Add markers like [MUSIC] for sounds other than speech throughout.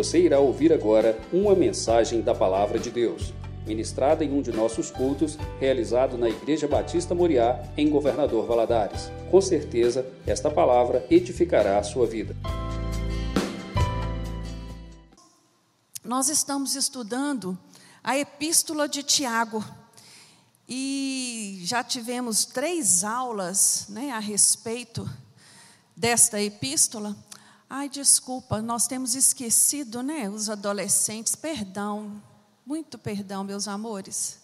Você irá ouvir agora uma mensagem da Palavra de Deus, ministrada em um de nossos cultos, realizado na Igreja Batista Moriá, em Governador Valadares. Com certeza, esta palavra edificará a sua vida. Nós estamos estudando a Epístola de Tiago. E já tivemos três aulas né, a respeito desta epístola. Ai, desculpa, nós temos esquecido, né, os adolescentes. Perdão, muito perdão, meus amores.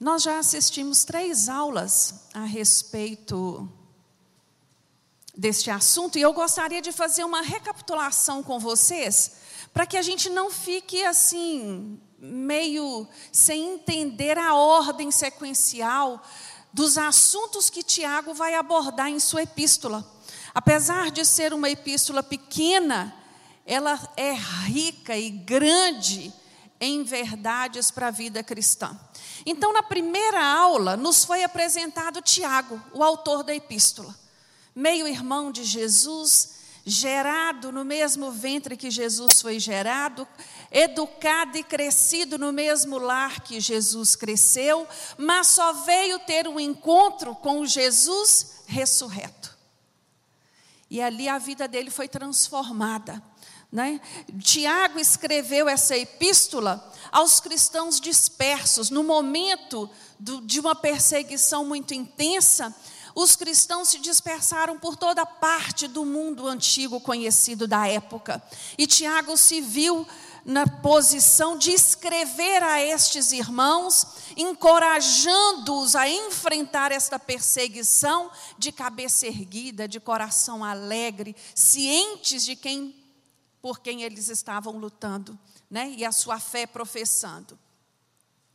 Nós já assistimos três aulas a respeito deste assunto e eu gostaria de fazer uma recapitulação com vocês, para que a gente não fique assim, meio sem entender a ordem sequencial dos assuntos que Tiago vai abordar em sua epístola. Apesar de ser uma epístola pequena, ela é rica e grande em verdades para a vida cristã. Então, na primeira aula, nos foi apresentado Tiago, o autor da epístola, meio-irmão de Jesus, gerado no mesmo ventre que Jesus foi gerado, educado e crescido no mesmo lar que Jesus cresceu, mas só veio ter um encontro com o Jesus ressurreto. E ali a vida dele foi transformada. Né? Tiago escreveu essa epístola aos cristãos dispersos, no momento do, de uma perseguição muito intensa, os cristãos se dispersaram por toda parte do mundo antigo conhecido da época. E Tiago se viu na posição de escrever a estes irmãos, encorajando-os a enfrentar esta perseguição de cabeça erguida, de coração alegre, cientes de quem por quem eles estavam lutando né? e a sua fé professando.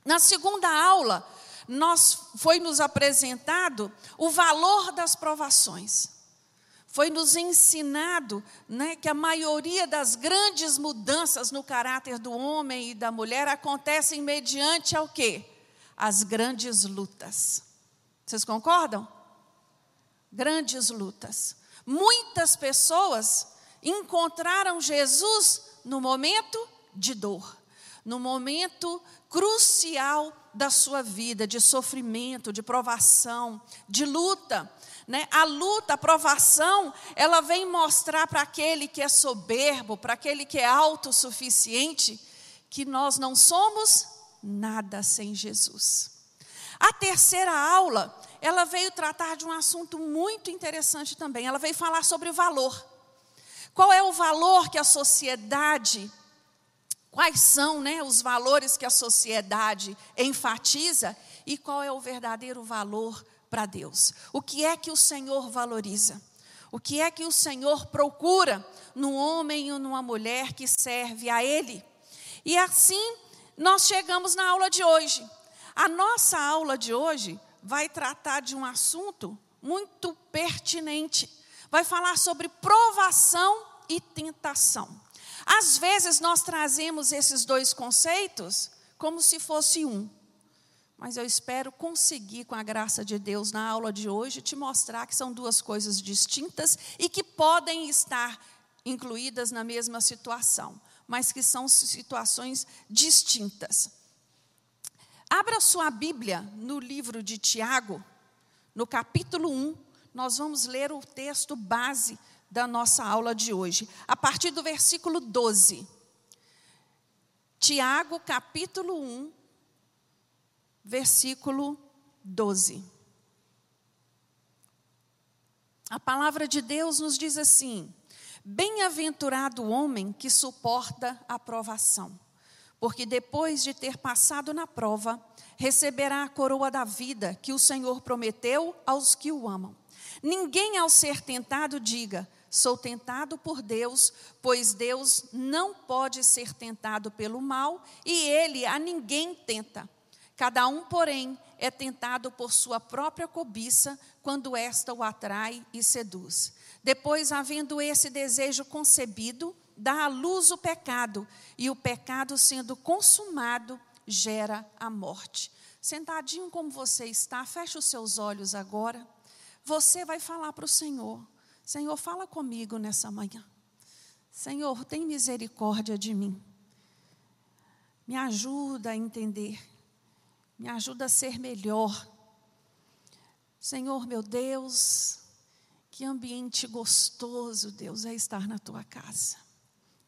Na segunda aula, nós foi nos apresentado o valor das provações. Foi nos ensinado né, que a maioria das grandes mudanças no caráter do homem e da mulher acontecem mediante ao quê? As grandes lutas. Vocês concordam? Grandes lutas. Muitas pessoas encontraram Jesus no momento de dor, no momento crucial da sua vida, de sofrimento, de provação, de luta. Né? A luta, a provação, ela vem mostrar para aquele que é soberbo, para aquele que é autossuficiente, que nós não somos nada sem Jesus. A terceira aula, ela veio tratar de um assunto muito interessante também. Ela veio falar sobre o valor. Qual é o valor que a sociedade quais são né, os valores que a sociedade enfatiza e qual é o verdadeiro valor para Deus. O que é que o Senhor valoriza? O que é que o Senhor procura num homem ou numa mulher que serve a Ele? E assim nós chegamos na aula de hoje. A nossa aula de hoje vai tratar de um assunto muito pertinente. Vai falar sobre provação e tentação. Às vezes nós trazemos esses dois conceitos como se fosse um. Mas eu espero conseguir, com a graça de Deus, na aula de hoje, te mostrar que são duas coisas distintas e que podem estar incluídas na mesma situação, mas que são situações distintas. Abra sua Bíblia no livro de Tiago, no capítulo 1, nós vamos ler o texto base da nossa aula de hoje, a partir do versículo 12. Tiago, capítulo 1, versículo 12. A palavra de Deus nos diz assim: Bem-aventurado o homem que suporta a provação, porque depois de ter passado na prova, receberá a coroa da vida que o Senhor prometeu aos que o amam. Ninguém, ao ser tentado, diga: Sou tentado por Deus, pois Deus não pode ser tentado pelo mal e ele a ninguém tenta. Cada um, porém, é tentado por sua própria cobiça quando esta o atrai e seduz. Depois, havendo esse desejo concebido, dá à luz o pecado, e o pecado, sendo consumado, gera a morte. Sentadinho como você está, feche os seus olhos agora. Você vai falar para o Senhor: Senhor, fala comigo nessa manhã. Senhor, tem misericórdia de mim. Me ajuda a entender. Me ajuda a ser melhor. Senhor, meu Deus, que ambiente gostoso, Deus, é estar na tua casa.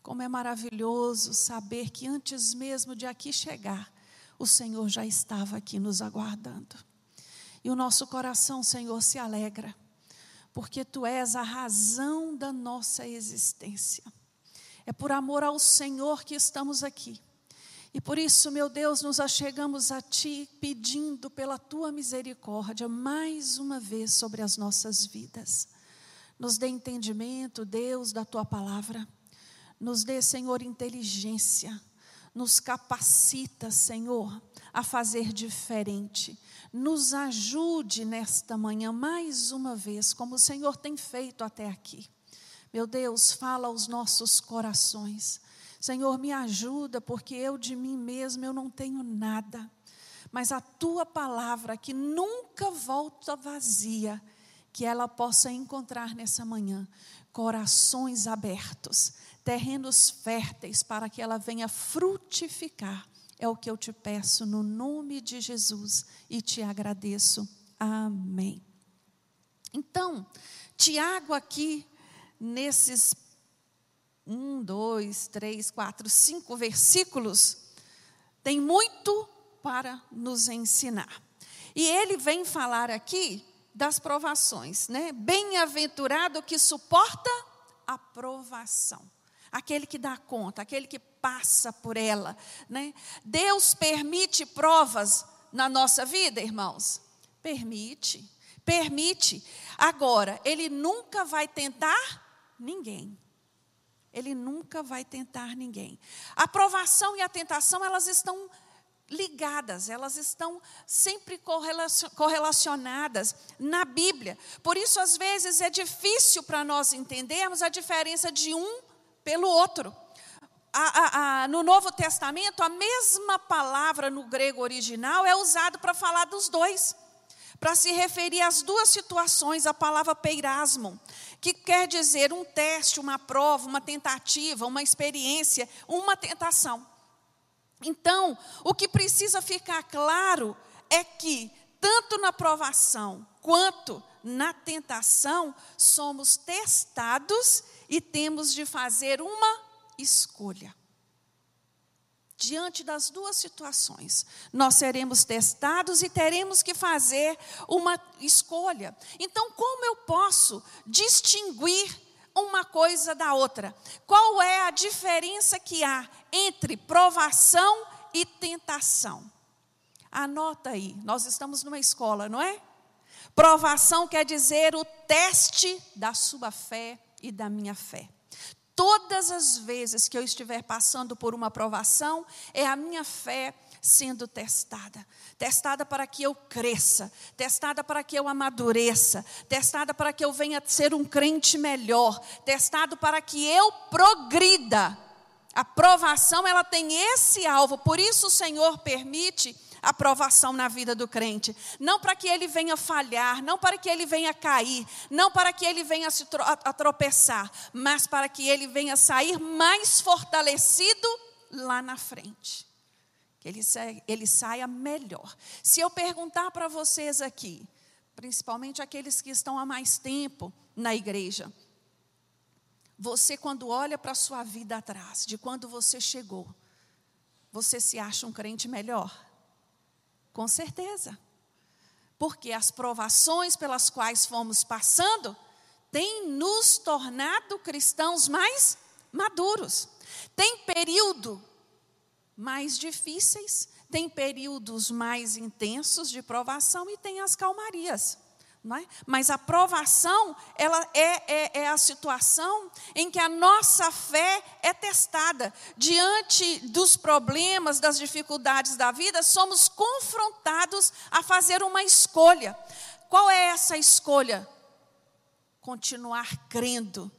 Como é maravilhoso saber que antes mesmo de aqui chegar, o Senhor já estava aqui nos aguardando. E o nosso coração, Senhor, se alegra, porque tu és a razão da nossa existência. É por amor ao Senhor que estamos aqui. E por isso, meu Deus, nos achegamos a Ti pedindo pela Tua misericórdia mais uma vez sobre as nossas vidas. Nos dê entendimento, Deus, da Tua palavra. Nos dê, Senhor, inteligência. Nos capacita, Senhor, a fazer diferente. Nos ajude nesta manhã mais uma vez, como o Senhor tem feito até aqui. Meu Deus, fala aos nossos corações. Senhor, me ajuda, porque eu de mim mesmo eu não tenho nada. Mas a tua palavra que nunca volta vazia, que ela possa encontrar nessa manhã corações abertos, terrenos férteis para que ela venha frutificar. É o que eu te peço no nome de Jesus e te agradeço. Amém. Então, Tiago aqui nesses um, dois, três, quatro, cinco versículos, tem muito para nos ensinar. E ele vem falar aqui das provações, né? Bem-aventurado que suporta a provação. Aquele que dá conta, aquele que passa por ela, né? Deus permite provas na nossa vida, irmãos? Permite. Permite. Agora, ele nunca vai tentar ninguém. Ele nunca vai tentar ninguém. A provação e a tentação, elas estão ligadas, elas estão sempre correlacionadas na Bíblia. Por isso, às vezes, é difícil para nós entendermos a diferença de um pelo outro. A, a, a, no Novo Testamento, a mesma palavra no grego original é usada para falar dos dois, para se referir às duas situações, a palavra peirasmo que quer dizer um teste, uma prova, uma tentativa, uma experiência, uma tentação. Então, o que precisa ficar claro é que, tanto na provação quanto na tentação, somos testados e temos de fazer uma escolha diante das duas situações. Nós seremos testados e teremos que fazer uma escolha. Então, como eu posso distinguir uma coisa da outra? Qual é a diferença que há entre provação e tentação? Anota aí, nós estamos numa escola, não é? Provação quer dizer o teste da sua fé e da minha fé. Todas as vezes que eu estiver passando por uma provação, é a minha fé sendo testada. Testada para que eu cresça, testada para que eu amadureça, testada para que eu venha ser um crente melhor, testado para que eu progrida. A provação, ela tem esse alvo, por isso o Senhor permite aprovação na vida do crente. Não para que ele venha falhar, não para que ele venha cair, não para que ele venha se tropeçar, mas para que ele venha sair mais fortalecido lá na frente. Que ele, saia, ele saia melhor. Se eu perguntar para vocês aqui, principalmente aqueles que estão há mais tempo na igreja, você, quando olha para a sua vida atrás, de quando você chegou, você se acha um crente melhor? Com certeza. Porque as provações pelas quais fomos passando têm nos tornado cristãos mais maduros. Tem período mais difíceis, tem períodos mais intensos de provação e tem as calmarias. É? Mas a provação, ela é, é, é, a situação em que a nossa fé é testada. Diante dos problemas, das dificuldades da vida, somos confrontados a fazer uma escolha. Qual é essa escolha? Continuar crendo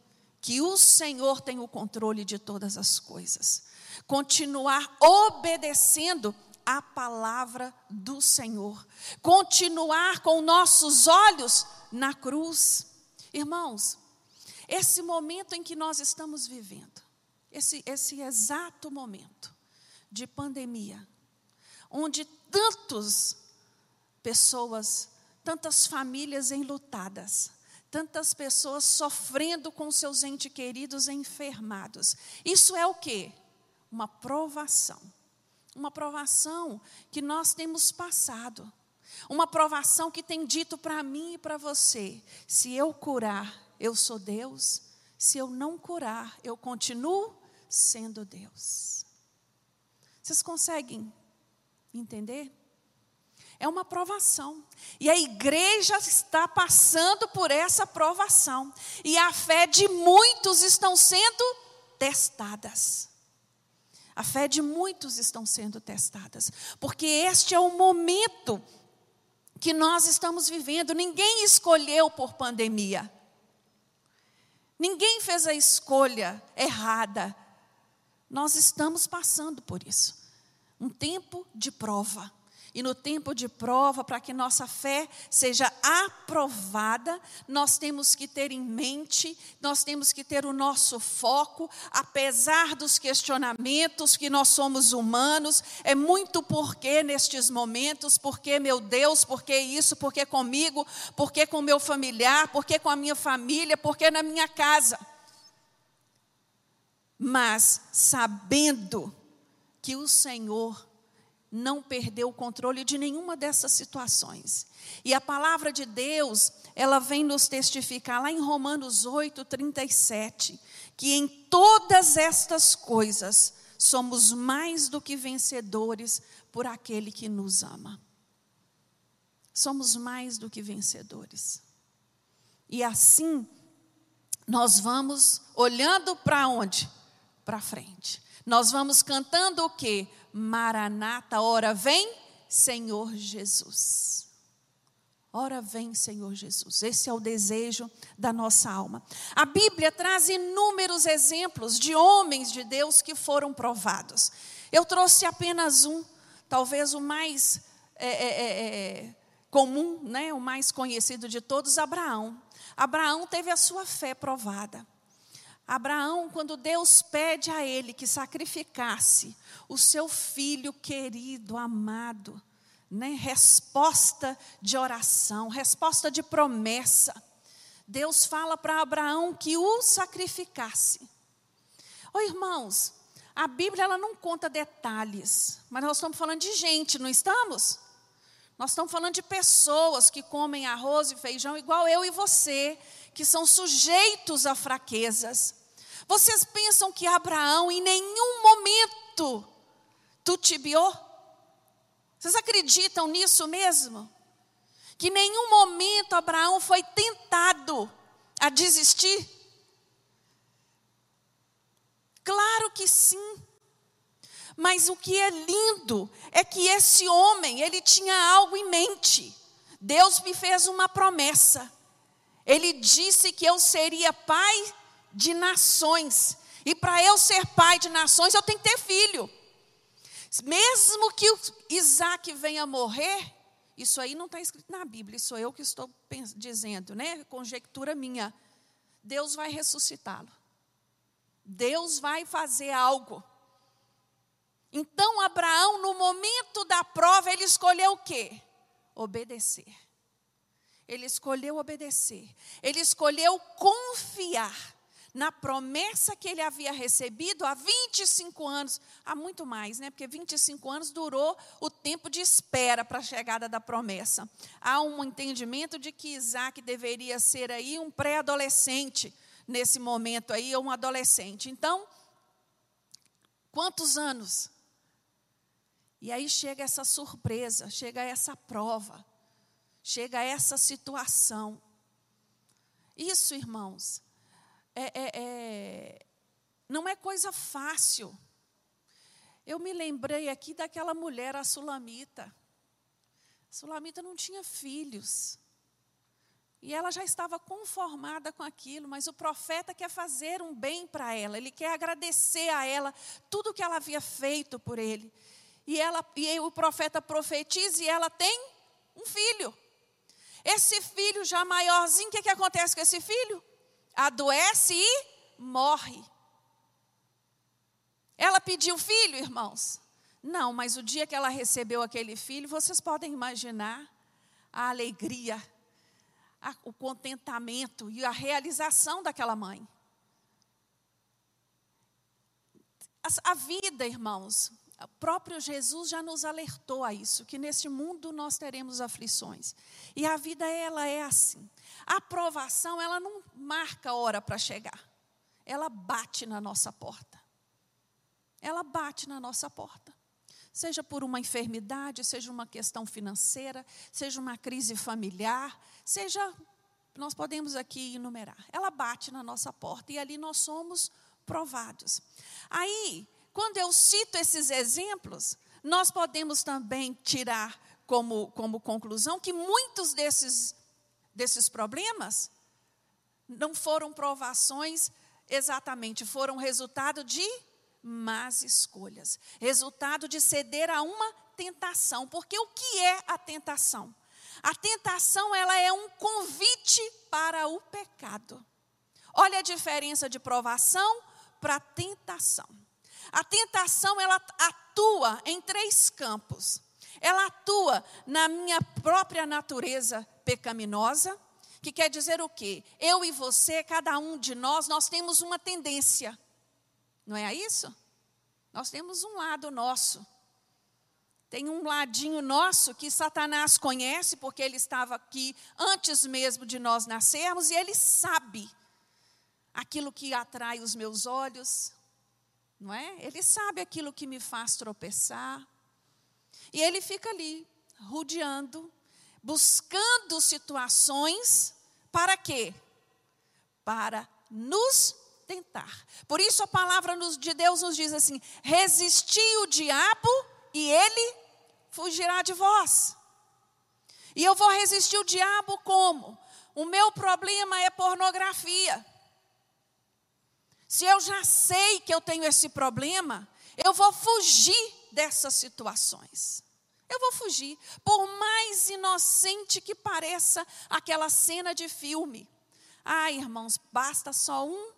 que o Senhor tem o controle de todas as coisas. Continuar obedecendo a palavra do Senhor, continuar com nossos olhos na cruz. Irmãos, esse momento em que nós estamos vivendo, esse, esse exato momento de pandemia, onde tantas pessoas, tantas famílias enlutadas, tantas pessoas sofrendo com seus entes queridos enfermados. Isso é o que? Uma provação. Uma provação que nós temos passado. Uma provação que tem dito para mim e para você: se eu curar, eu sou Deus. Se eu não curar, eu continuo sendo Deus. Vocês conseguem entender? É uma provação. E a igreja está passando por essa provação. E a fé de muitos estão sendo testadas. A fé de muitos estão sendo testadas. Porque este é o momento que nós estamos vivendo. Ninguém escolheu por pandemia. Ninguém fez a escolha errada. Nós estamos passando por isso. Um tempo de prova. E no tempo de prova, para que nossa fé seja aprovada, nós temos que ter em mente, nós temos que ter o nosso foco, apesar dos questionamentos que nós somos humanos, é muito porquê nestes momentos, porquê meu Deus, porquê isso, porquê comigo, porquê com meu familiar, porquê com a minha família, porquê na minha casa. Mas sabendo que o Senhor não perdeu o controle de nenhuma dessas situações. E a palavra de Deus, ela vem nos testificar lá em Romanos 8, 37, que em todas estas coisas somos mais do que vencedores por aquele que nos ama. Somos mais do que vencedores. E assim, nós vamos olhando para onde? Para frente. Nós vamos cantando o quê? Maranata, ora vem, Senhor Jesus. Ora vem, Senhor Jesus. Esse é o desejo da nossa alma. A Bíblia traz inúmeros exemplos de homens de Deus que foram provados. Eu trouxe apenas um, talvez o mais é, é, é, é comum, né, o mais conhecido de todos, Abraão. Abraão teve a sua fé provada. Abraão, quando Deus pede a ele que sacrificasse o seu filho querido, amado, né? resposta de oração, resposta de promessa. Deus fala para Abraão que o sacrificasse. Oi, irmãos, a Bíblia ela não conta detalhes, mas nós estamos falando de gente, não estamos? Nós estamos falando de pessoas que comem arroz e feijão igual eu e você, que são sujeitos a fraquezas. Vocês pensam que Abraão em nenhum momento tutibiou? Vocês acreditam nisso mesmo? Que em nenhum momento Abraão foi tentado a desistir? Claro que sim. Mas o que é lindo é que esse homem, ele tinha algo em mente. Deus me fez uma promessa. Ele disse que eu seria pai de nações. E para eu ser pai de nações, eu tenho que ter filho. Mesmo que Isaac venha morrer, isso aí não está escrito na Bíblia, isso eu que estou dizendo, né? Conjectura minha. Deus vai ressuscitá-lo. Deus vai fazer algo. Então, Abraão, no momento da prova, ele escolheu o quê? Obedecer. Ele escolheu obedecer. Ele escolheu confiar na promessa que ele havia recebido há 25 anos, há muito mais, né? Porque 25 anos durou o tempo de espera para a chegada da promessa. Há um entendimento de que Isaac deveria ser aí um pré-adolescente nesse momento aí, ou um adolescente. Então, quantos anos? E aí chega essa surpresa, chega essa prova, chega essa situação. Isso, irmãos, é, é, é, não é coisa fácil. Eu me lembrei aqui daquela mulher, a Sulamita. A Sulamita não tinha filhos. E ela já estava conformada com aquilo, mas o profeta quer fazer um bem para ela, ele quer agradecer a ela tudo que ela havia feito por ele. e, ela, e o profeta profetiza e ela tem um filho. Esse filho já maiorzinho, o que, que acontece com esse filho? Adoece e morre. Ela pediu filho, irmãos? Não, mas o dia que ela recebeu aquele filho, vocês podem imaginar a alegria, a, o contentamento e a realização daquela mãe. A, a vida, irmãos, o próprio Jesus já nos alertou a isso, que neste mundo nós teremos aflições. E a vida, ela é assim. A aprovação, ela não marca hora para chegar. Ela bate na nossa porta. Ela bate na nossa porta. Seja por uma enfermidade, seja uma questão financeira, seja uma crise familiar, seja. Nós podemos aqui enumerar. Ela bate na nossa porta e ali nós somos provados. Aí, quando eu cito esses exemplos, nós podemos também tirar como, como conclusão que muitos desses, desses problemas não foram provações exatamente, foram resultado de más escolhas, resultado de ceder a uma tentação. Porque o que é a tentação? A tentação ela é um convite para o pecado. Olha a diferença de provação para tentação. A tentação ela atua em três campos. Ela atua na minha própria natureza pecaminosa, que quer dizer o quê? Eu e você, cada um de nós, nós temos uma tendência. Não é isso? Nós temos um lado nosso. Tem um ladinho nosso que Satanás conhece, porque ele estava aqui antes mesmo de nós nascermos, e ele sabe aquilo que atrai os meus olhos, não é? Ele sabe aquilo que me faz tropeçar. E ele fica ali, rodeando, buscando situações para quê? Para nos tentar. Por isso a palavra de Deus nos diz assim: resisti o diabo e ele fugirá de vós. E eu vou resistir o diabo como? O meu problema é pornografia. Se eu já sei que eu tenho esse problema, eu vou fugir dessas situações. Eu vou fugir, por mais inocente que pareça aquela cena de filme. Ah, irmãos, basta só um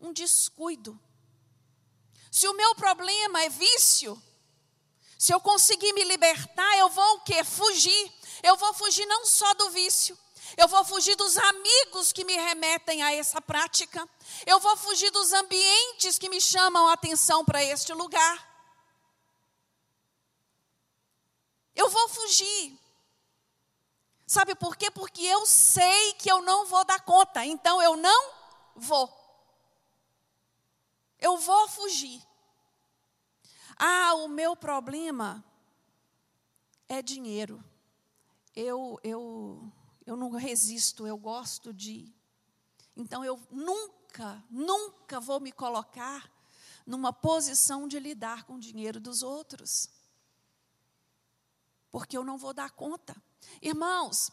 um descuido. Se o meu problema é vício, se eu conseguir me libertar, eu vou o quê? Fugir. Eu vou fugir não só do vício, eu vou fugir dos amigos que me remetem a essa prática. Eu vou fugir dos ambientes que me chamam a atenção para este lugar. Eu vou fugir. Sabe por quê? Porque eu sei que eu não vou dar conta, então eu não vou. Eu vou fugir. Ah, o meu problema é dinheiro. Eu, eu eu não resisto, eu gosto de. Então eu nunca, nunca vou me colocar numa posição de lidar com o dinheiro dos outros. Porque eu não vou dar conta. Irmãos,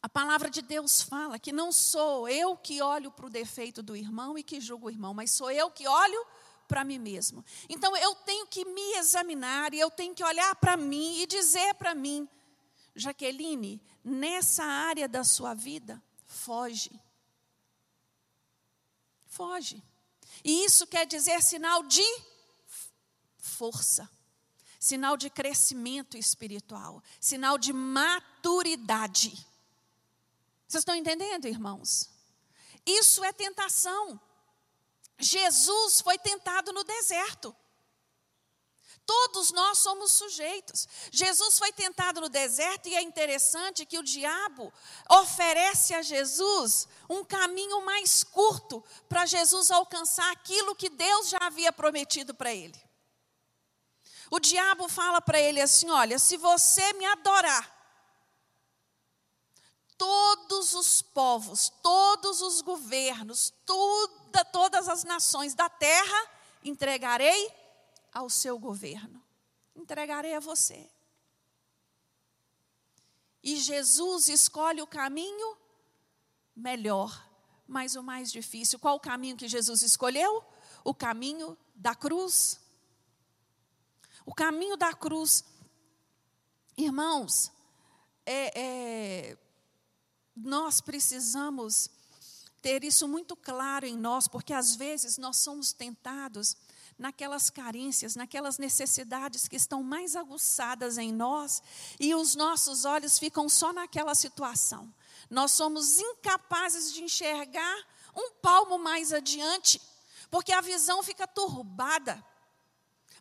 a palavra de Deus fala que não sou eu que olho para o defeito do irmão e que julgo o irmão, mas sou eu que olho para mim mesmo. Então eu tenho que me examinar e eu tenho que olhar para mim e dizer para mim: Jaqueline, nessa área da sua vida, foge. Foge. E isso quer dizer sinal de força, sinal de crescimento espiritual, sinal de maturidade. Vocês estão entendendo, irmãos? Isso é tentação. Jesus foi tentado no deserto. Todos nós somos sujeitos. Jesus foi tentado no deserto e é interessante que o diabo oferece a Jesus um caminho mais curto para Jesus alcançar aquilo que Deus já havia prometido para ele. O diabo fala para ele assim: Olha, se você me adorar, todos os povos, todos os governos, toda, todas as nações da terra entregarei ao seu governo. Entregarei a você. E Jesus escolhe o caminho melhor, mas o mais difícil. Qual o caminho que Jesus escolheu? O caminho da cruz. O caminho da cruz. Irmãos, é, é, nós precisamos ter isso muito claro em nós, porque às vezes nós somos tentados naquelas carências, naquelas necessidades que estão mais aguçadas em nós, e os nossos olhos ficam só naquela situação. Nós somos incapazes de enxergar um palmo mais adiante, porque a visão fica turbada.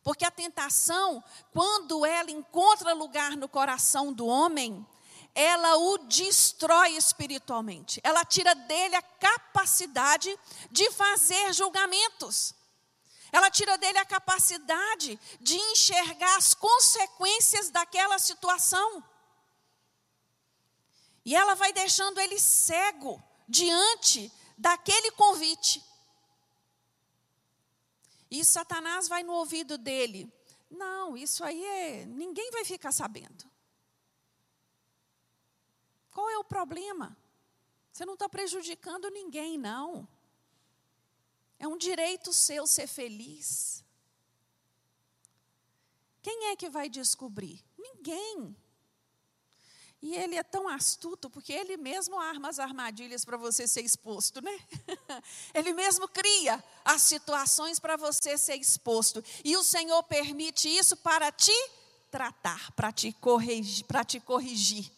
Porque a tentação, quando ela encontra lugar no coração do homem, ela o destrói espiritualmente. Ela tira dele a capacidade de fazer julgamentos. Ela tira dele a capacidade de enxergar as consequências daquela situação. E ela vai deixando ele cego diante daquele convite. E Satanás vai no ouvido dele. Não, isso aí é. Ninguém vai ficar sabendo. Qual é o problema? Você não está prejudicando ninguém, não. É um direito seu ser feliz. Quem é que vai descobrir? Ninguém. E ele é tão astuto, porque ele mesmo arma as armadilhas para você ser exposto, né? [LAUGHS] ele mesmo cria as situações para você ser exposto. E o Senhor permite isso para te tratar, para te corrigir, para te corrigir.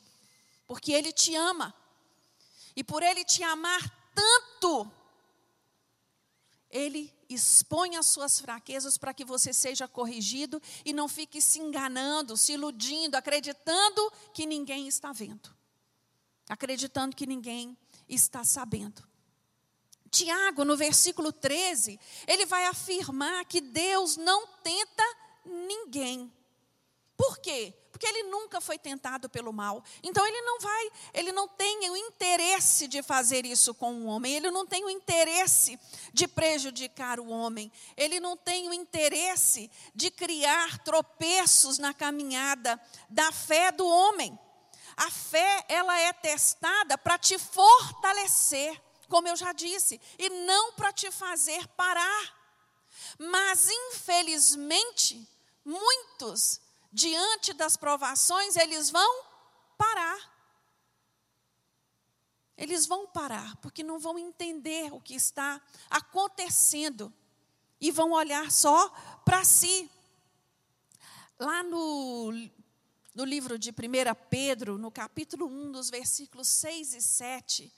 Porque ele te ama. E por ele te amar tanto, ele expõe as suas fraquezas para que você seja corrigido e não fique se enganando, se iludindo, acreditando que ninguém está vendo, acreditando que ninguém está sabendo. Tiago, no versículo 13, ele vai afirmar que Deus não tenta ninguém. Por quê? Porque ele nunca foi tentado pelo mal. Então ele não vai, ele não tem o interesse de fazer isso com o homem, ele não tem o interesse de prejudicar o homem, ele não tem o interesse de criar tropeços na caminhada da fé do homem. A fé, ela é testada para te fortalecer, como eu já disse, e não para te fazer parar. Mas infelizmente, muitos diante das provações, eles vão parar. Eles vão parar, porque não vão entender o que está acontecendo e vão olhar só para si. Lá no, no livro de 1 Pedro, no capítulo 1, dos versículos 6 e 7,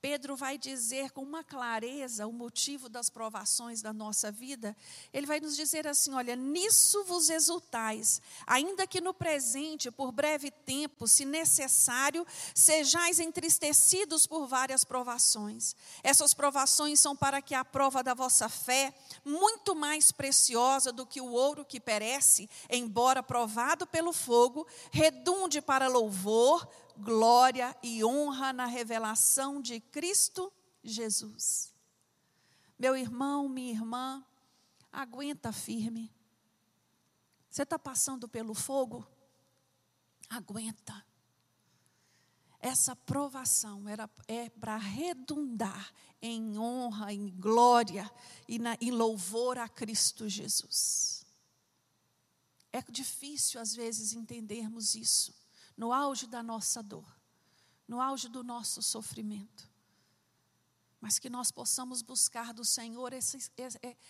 Pedro vai dizer com uma clareza o motivo das provações da nossa vida. Ele vai nos dizer assim: olha, nisso vos exultais, ainda que no presente, por breve tempo, se necessário, sejais entristecidos por várias provações. Essas provações são para que a prova da vossa fé, muito mais preciosa do que o ouro que perece, embora provado pelo fogo, redunde para louvor, glória e honra na revelação de Cristo Jesus. Meu irmão, minha irmã, aguenta firme. Você está passando pelo fogo? Aguenta. Essa provação era, é para redundar em honra, em glória e na, em louvor a Cristo Jesus. É difícil às vezes entendermos isso no auge da nossa dor, no auge do nosso sofrimento. Mas que nós possamos buscar do Senhor essa,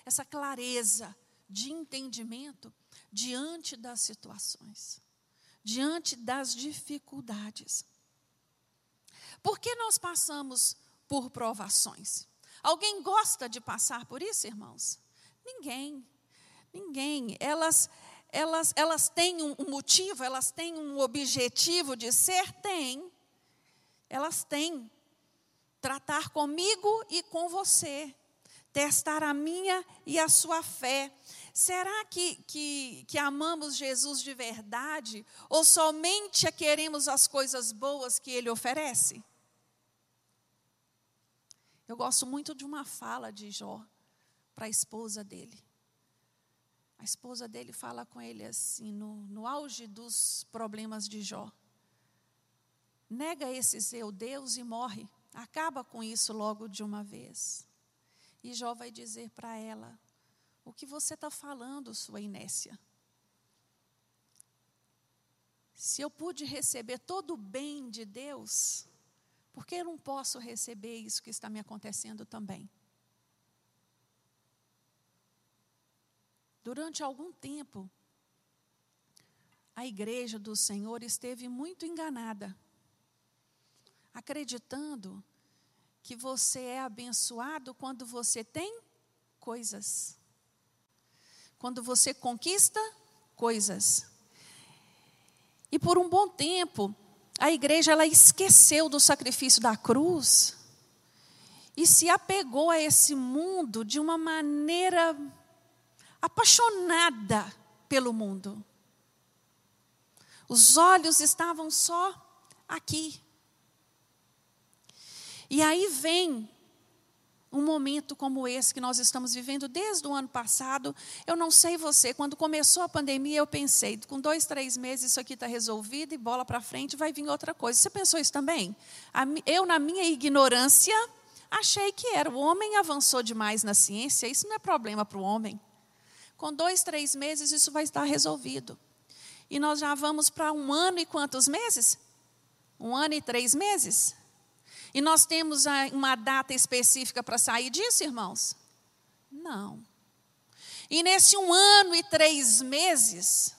essa clareza de entendimento diante das situações, diante das dificuldades. Por que nós passamos por provações? Alguém gosta de passar por isso, irmãos? Ninguém. Ninguém. Elas, elas, elas têm um motivo, elas têm um objetivo de ser? Tem. Elas têm. Tratar comigo e com você. Testar a minha e a sua fé. Será que, que, que amamos Jesus de verdade? Ou somente queremos as coisas boas que Ele oferece? Eu gosto muito de uma fala de Jó para a esposa dele. A esposa dele fala com ele assim, no, no auge dos problemas de Jó: nega esse seu Deus e morre, acaba com isso logo de uma vez. E Jó vai dizer para ela: o que você está falando, sua inércia? Se eu pude receber todo o bem de Deus, por que eu não posso receber isso que está me acontecendo também? Durante algum tempo, a igreja do Senhor esteve muito enganada, acreditando que você é abençoado quando você tem coisas, quando você conquista coisas. E por um bom tempo, a igreja ela esqueceu do sacrifício da cruz e se apegou a esse mundo de uma maneira apaixonada pelo mundo. Os olhos estavam só aqui. E aí vem um momento como esse que nós estamos vivendo desde o ano passado. Eu não sei você, quando começou a pandemia, eu pensei, com dois, três meses isso aqui está resolvido e bola para frente, vai vir outra coisa. Você pensou isso também? Eu, na minha ignorância, achei que era. O homem avançou demais na ciência, isso não é problema para o homem. Com dois, três meses, isso vai estar resolvido. E nós já vamos para um ano e quantos meses? Um ano e três meses? E nós temos uma data específica para sair disso, irmãos? Não. E nesse um ano e três meses,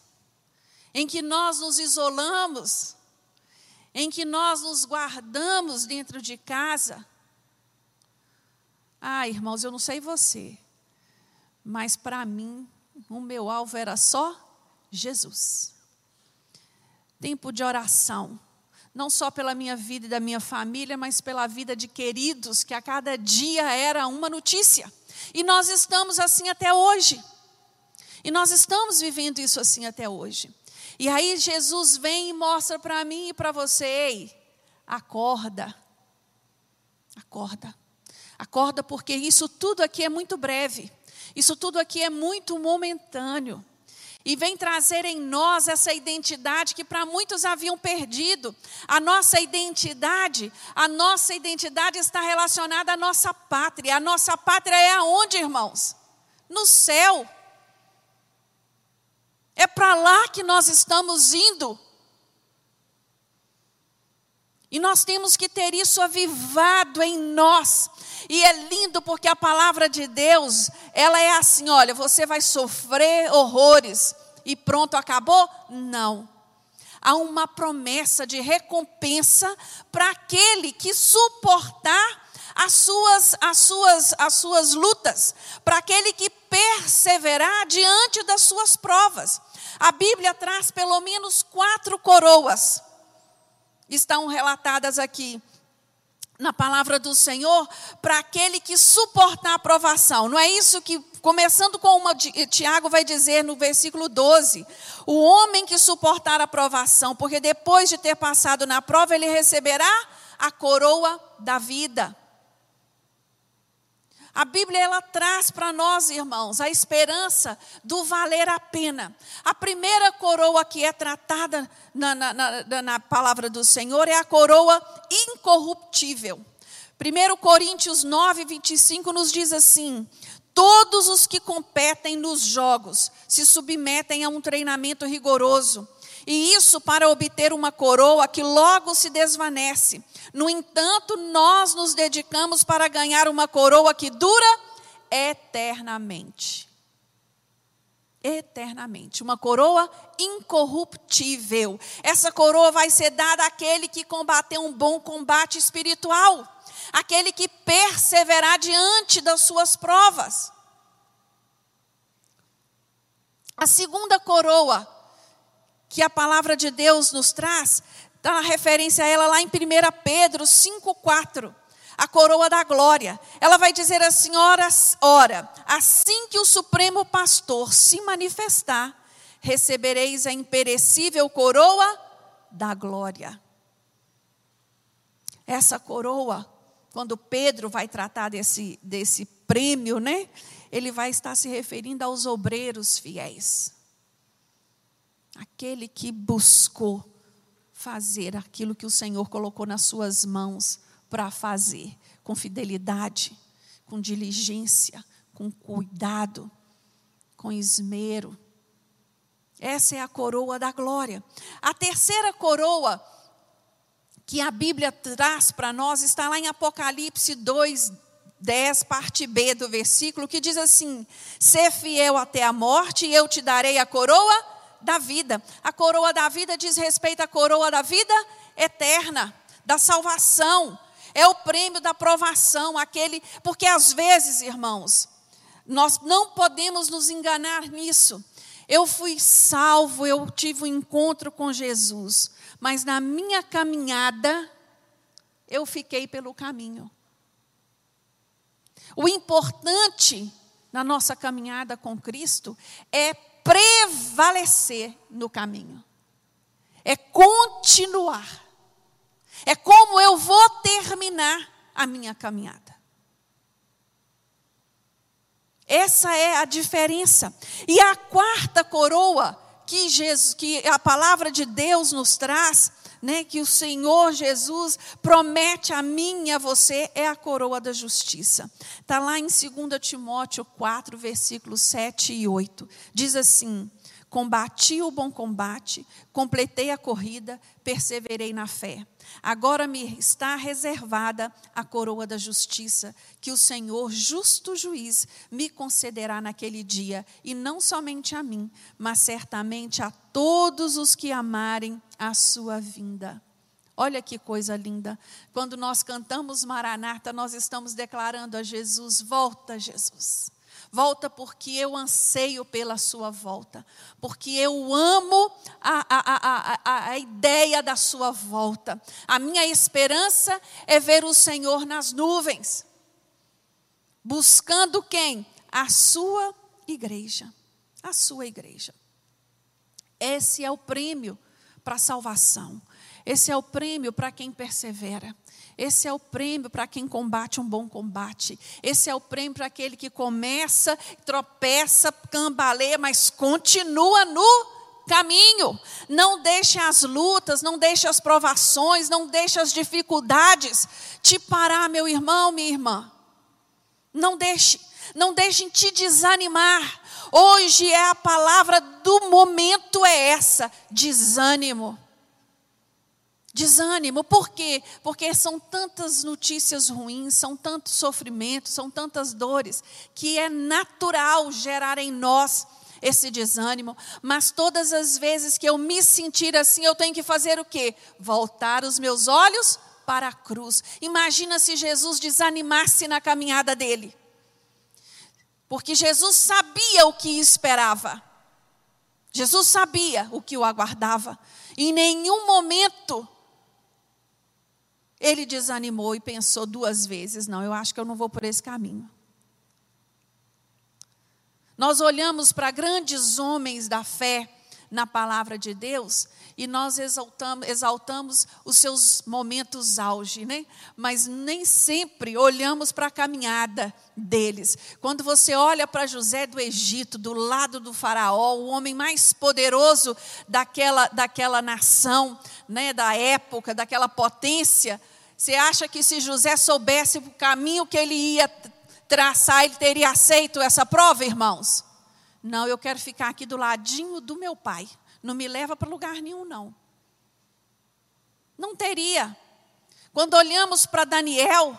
em que nós nos isolamos, em que nós nos guardamos dentro de casa, ah, irmãos, eu não sei você, mas para mim, o meu alvo era só Jesus tempo de oração, não só pela minha vida e da minha família, mas pela vida de queridos, que a cada dia era uma notícia. E nós estamos assim até hoje. E nós estamos vivendo isso assim até hoje. E aí Jesus vem e mostra para mim e para você, ei, acorda. Acorda. Acorda porque isso tudo aqui é muito breve. Isso tudo aqui é muito momentâneo e vem trazer em nós essa identidade que para muitos haviam perdido. A nossa identidade, a nossa identidade está relacionada à nossa pátria. A nossa pátria é aonde, irmãos? No céu. É para lá que nós estamos indo. E nós temos que ter isso avivado em nós. E é lindo porque a palavra de Deus, ela é assim, olha, você vai sofrer horrores e pronto, acabou? Não. Há uma promessa de recompensa para aquele que suportar as suas, as suas, as suas lutas, para aquele que perseverar diante das suas provas. A Bíblia traz pelo menos quatro coroas, estão relatadas aqui na palavra do Senhor para aquele que suportar a provação. Não é isso que, começando com uma, Tiago vai dizer no versículo 12: o homem que suportar a provação, porque depois de ter passado na prova, ele receberá a coroa da vida. A Bíblia ela traz para nós, irmãos, a esperança do valer a pena. A primeira coroa que é tratada na, na, na, na palavra do Senhor é a coroa incorruptível. 1 Coríntios 9, 25 nos diz assim: Todos os que competem nos jogos se submetem a um treinamento rigoroso e isso para obter uma coroa que logo se desvanece. No entanto, nós nos dedicamos para ganhar uma coroa que dura eternamente. Eternamente. Uma coroa incorruptível. Essa coroa vai ser dada àquele que combateu um bom combate espiritual, aquele que perseverar diante das suas provas. A segunda coroa que a palavra de Deus nos traz, dá uma referência a ela lá em 1 Pedro 5,4. A coroa da glória. Ela vai dizer assim: ora, ora, assim que o Supremo Pastor se manifestar, recebereis a imperecível coroa da glória. Essa coroa, quando Pedro vai tratar desse, desse prêmio, né? Ele vai estar se referindo aos obreiros fiéis aquele que buscou fazer aquilo que o Senhor colocou nas suas mãos para fazer, com fidelidade, com diligência, com cuidado, com esmero. Essa é a coroa da glória. A terceira coroa que a Bíblia traz para nós está lá em Apocalipse 2, 10, parte B do versículo, que diz assim: Ser fiel até a morte, e eu te darei a coroa da vida. A coroa da vida diz respeito à coroa da vida eterna, da salvação. É o prêmio da provação, aquele. Porque às vezes, irmãos, nós não podemos nos enganar nisso. Eu fui salvo, eu tive um encontro com Jesus, mas na minha caminhada, eu fiquei pelo caminho. O importante na nossa caminhada com Cristo é prevalecer no caminho, é continuar, é como eu vou terminar a minha caminhada. Essa é a diferença. E a quarta coroa que, Jesus, que a palavra de Deus nos traz, né, que o Senhor Jesus promete a mim e a você, é a coroa da justiça. Está lá em 2 Timóteo 4, versículos 7 e 8. Diz assim: Combati o bom combate, completei a corrida, perseverei na fé. Agora me está reservada a coroa da justiça, que o Senhor, justo juiz, me concederá naquele dia, e não somente a mim, mas certamente a todos os que amarem a sua vinda. Olha que coisa linda. Quando nós cantamos Maranata, nós estamos declarando a Jesus: Volta, Jesus. Volta porque eu anseio pela sua volta, porque eu amo a, a, a, a, ideia da sua volta. A minha esperança é ver o Senhor nas nuvens, buscando quem? A sua igreja. A sua igreja. Esse é o prêmio para a salvação. Esse é o prêmio para quem persevera. Esse é o prêmio para quem combate um bom combate. Esse é o prêmio para aquele que começa, tropeça, cambaleia, mas continua no caminho. Não deixe as lutas, não deixe as provações, não deixe as dificuldades te parar, meu irmão, minha irmã. Não deixe, não deixem te desanimar. Hoje é a palavra do momento é essa, desânimo. Desânimo, por quê? Porque são tantas notícias ruins, são tantos sofrimentos, são tantas dores, que é natural gerar em nós esse desânimo, mas todas as vezes que eu me sentir assim, eu tenho que fazer o quê? Voltar os meus olhos para a cruz. Imagina se Jesus desanimasse na caminhada dele. Porque Jesus sabia o que esperava. Jesus sabia o que o aguardava. Em nenhum momento ele desanimou e pensou duas vezes: não, eu acho que eu não vou por esse caminho. Nós olhamos para grandes homens da fé na palavra de Deus e nós exaltamos, exaltamos os seus momentos auge, né? Mas nem sempre olhamos para a caminhada deles. Quando você olha para José do Egito, do lado do faraó, o homem mais poderoso daquela, daquela nação, né, da época, daquela potência, você acha que se José soubesse o caminho que ele ia traçar, ele teria aceito essa prova, irmãos? Não, eu quero ficar aqui do ladinho do meu pai. Não me leva para lugar nenhum, não. Não teria. Quando olhamos para Daniel,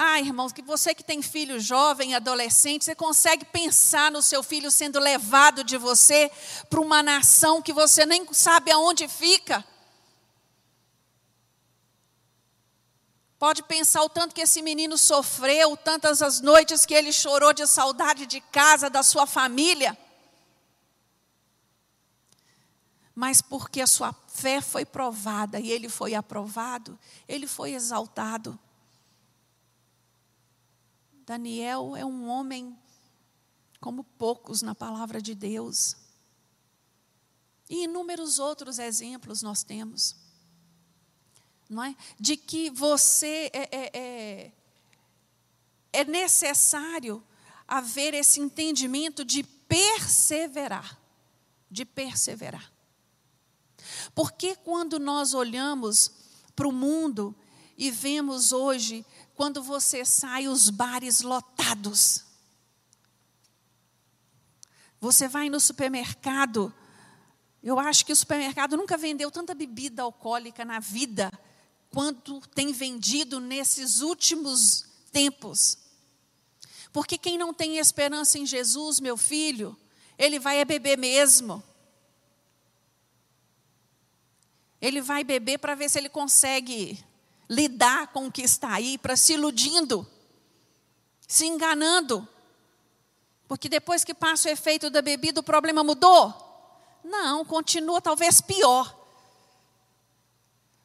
ah, irmãos, que você que tem filho jovem, adolescente, você consegue pensar no seu filho sendo levado de você para uma nação que você nem sabe aonde fica? Pode pensar o tanto que esse menino sofreu, tantas as noites que ele chorou de saudade de casa, da sua família. Mas porque a sua fé foi provada e ele foi aprovado, ele foi exaltado. Daniel é um homem como poucos na palavra de Deus. E inúmeros outros exemplos nós temos não é? de que você é, é, é, é necessário haver esse entendimento de perseverar, de perseverar. Porque quando nós olhamos para o mundo e vemos hoje, quando você sai, os bares lotados, Você vai no supermercado. Eu acho que o supermercado nunca vendeu tanta bebida alcoólica na vida quanto tem vendido nesses últimos tempos. Porque quem não tem esperança em Jesus, meu filho, ele vai é beber mesmo. Ele vai beber para ver se ele consegue lidar com o que está aí, para se iludindo, se enganando. Porque depois que passa o efeito da bebida, o problema mudou? Não, continua talvez pior.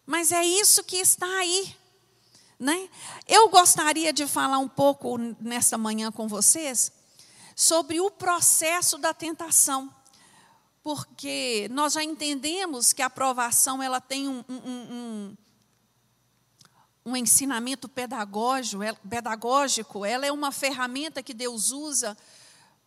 Mas é isso que está aí. Né? Eu gostaria de falar um pouco nesta manhã com vocês sobre o processo da tentação porque nós já entendemos que a aprovação ela tem um, um, um, um ensinamento pedagógico, pedagógico, ela é uma ferramenta que Deus usa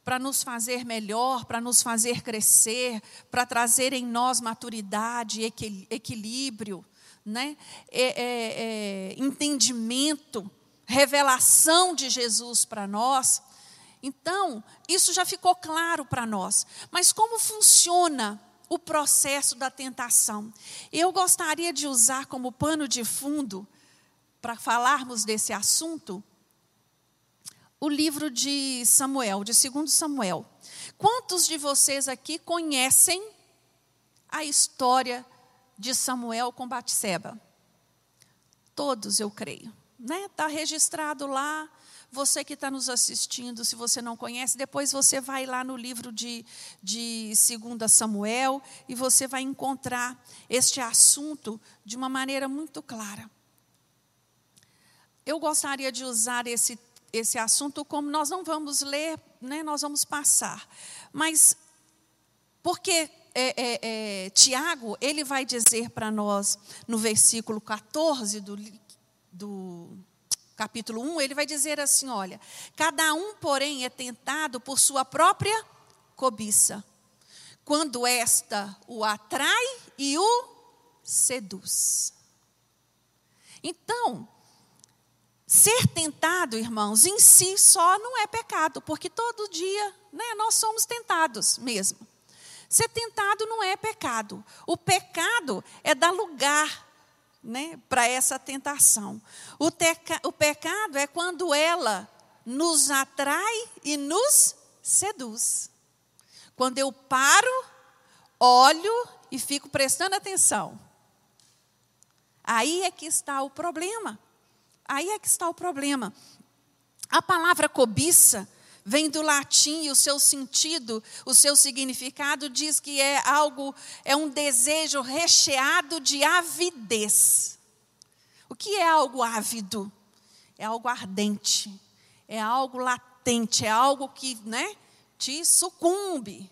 para nos fazer melhor, para nos fazer crescer, para trazer em nós maturidade, equilíbrio, né? É, é, é, entendimento, revelação de Jesus para nós. Então, isso já ficou claro para nós. Mas como funciona o processo da tentação? Eu gostaria de usar como pano de fundo, para falarmos desse assunto, o livro de Samuel, de 2 Samuel. Quantos de vocês aqui conhecem a história de Samuel com Batseba? Todos, eu creio. Está né? Tá registrado lá você que está nos assistindo, se você não conhece, depois você vai lá no livro de, de 2 Samuel e você vai encontrar este assunto de uma maneira muito clara. Eu gostaria de usar esse, esse assunto como nós não vamos ler, né, nós vamos passar. Mas, porque é, é, é, Tiago, ele vai dizer para nós, no versículo 14 do, do capítulo 1, ele vai dizer assim: olha, cada um, porém, é tentado por sua própria cobiça, quando esta o atrai e o seduz. Então, ser tentado, irmãos, em si só não é pecado, porque todo dia né, nós somos tentados mesmo. Ser tentado não é pecado. O pecado é dar lugar né, para essa tentação. O, teca, o pecado é quando ela nos atrai e nos seduz. Quando eu paro, olho e fico prestando atenção. Aí é que está o problema. Aí é que está o problema. A palavra cobiça vem do latim o seu sentido, o seu significado diz que é algo, é um desejo recheado de avidez. O que é algo ávido? É algo ardente, é algo latente, é algo que, né, te sucumbe.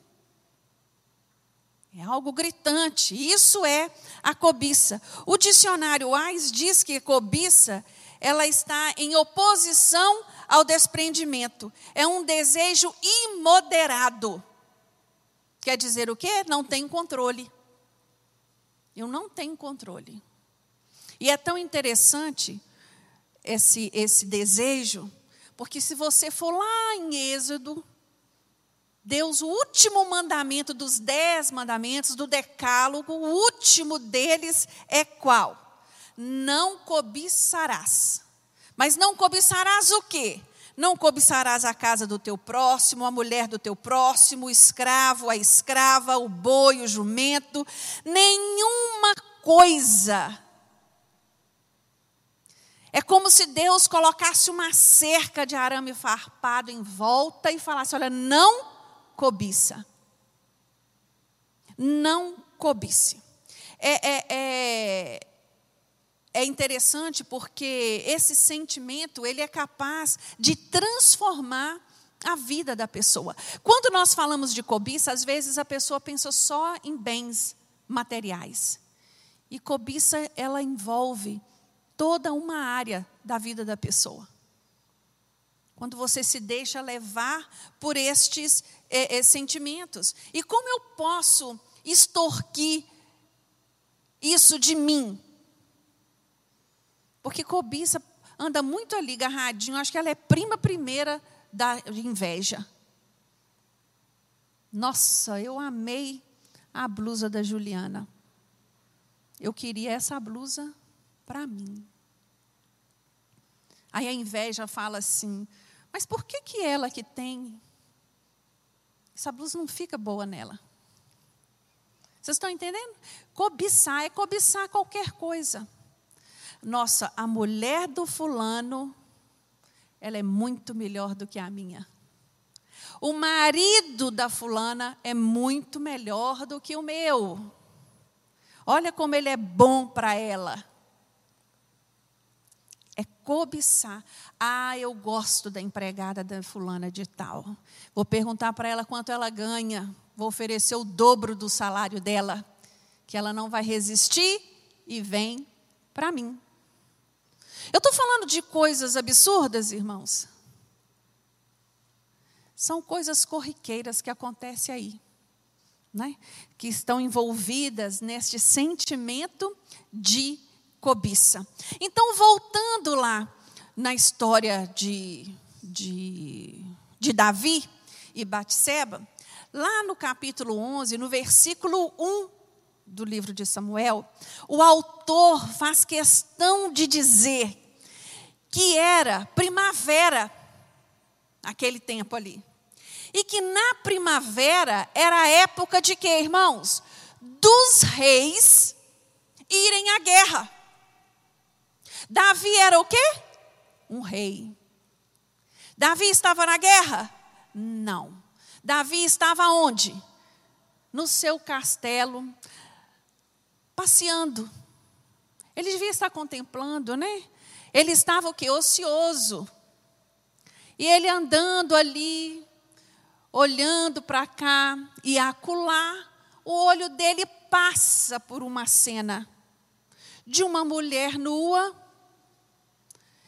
É algo gritante. Isso é a cobiça. O dicionário AIS diz que cobiça ela está em oposição ao desprendimento. É um desejo imoderado. Quer dizer o quê? Não tem controle. Eu não tenho controle. E é tão interessante esse, esse desejo, porque se você for lá em Êxodo, Deus, o último mandamento dos dez mandamentos, do decálogo, o último deles é qual? Não cobiçarás. Mas não cobiçarás o quê? Não cobiçarás a casa do teu próximo, a mulher do teu próximo, o escravo, a escrava, o boi, o jumento, nenhuma coisa. É como se Deus colocasse uma cerca de arame farpado em volta e falasse: olha, não cobiça. Não cobice. É, é, é, é interessante porque esse sentimento ele é capaz de transformar a vida da pessoa. Quando nós falamos de cobiça, às vezes a pessoa pensa só em bens materiais. E cobiça ela envolve toda uma área da vida da pessoa. Quando você se deixa levar por estes é, é, sentimentos. E como eu posso extorquir isso de mim? Porque cobiça anda muito ali, agarradinho. Acho que ela é prima primeira da inveja. Nossa, eu amei a blusa da Juliana. Eu queria essa blusa para mim. Aí a inveja fala assim: mas por que, que ela que tem? Essa blusa não fica boa nela. Vocês estão entendendo? Cobiçar é cobiçar qualquer coisa. Nossa, a mulher do fulano, ela é muito melhor do que a minha. O marido da fulana é muito melhor do que o meu. Olha como ele é bom para ela. É cobiçar. Ah, eu gosto da empregada da fulana de tal. Vou perguntar para ela quanto ela ganha. Vou oferecer o dobro do salário dela, que ela não vai resistir e vem para mim. Eu estou falando de coisas absurdas, irmãos são coisas corriqueiras que acontecem aí, né? que estão envolvidas neste sentimento de cobiça. Então, voltando lá na história de, de, de Davi e Batseba, lá no capítulo 11, no versículo 1 do livro de Samuel, o autor faz questão de dizer que era primavera aquele tempo ali. E que na primavera era a época de quê, irmãos? Dos reis irem à guerra. Davi era o quê? Um rei. Davi estava na guerra? Não. Davi estava onde? No seu castelo, passeando. Ele devia estar contemplando, né? Ele estava o quê? Ocioso. E ele andando ali, olhando para cá e acolá, o olho dele passa por uma cena de uma mulher nua.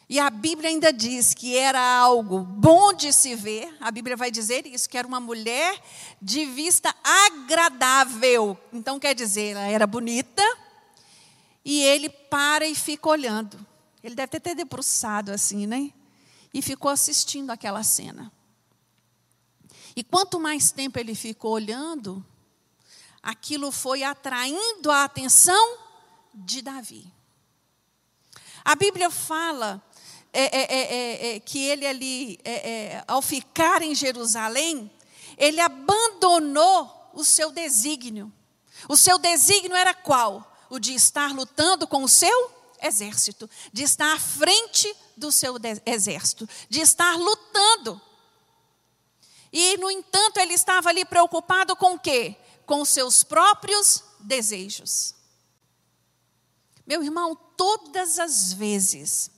E a Bíblia ainda diz que era algo bom de se ver. A Bíblia vai dizer isso, que era uma mulher de vista agradável. Então quer dizer, ela era bonita. E ele para e fica olhando. Ele deve ter debruçado assim, né? e ficou assistindo aquela cena. E quanto mais tempo ele ficou olhando, aquilo foi atraindo a atenção de Davi. A Bíblia fala é, é, é, é, é que ele ali, ao ficar em Jerusalém, ele abandonou o seu desígnio. O seu desígnio era qual? O de estar lutando com o seu exército, de estar à frente do seu exército, de estar lutando. E, no entanto, ele estava ali preocupado com o quê? Com seus próprios desejos. Meu irmão, todas as vezes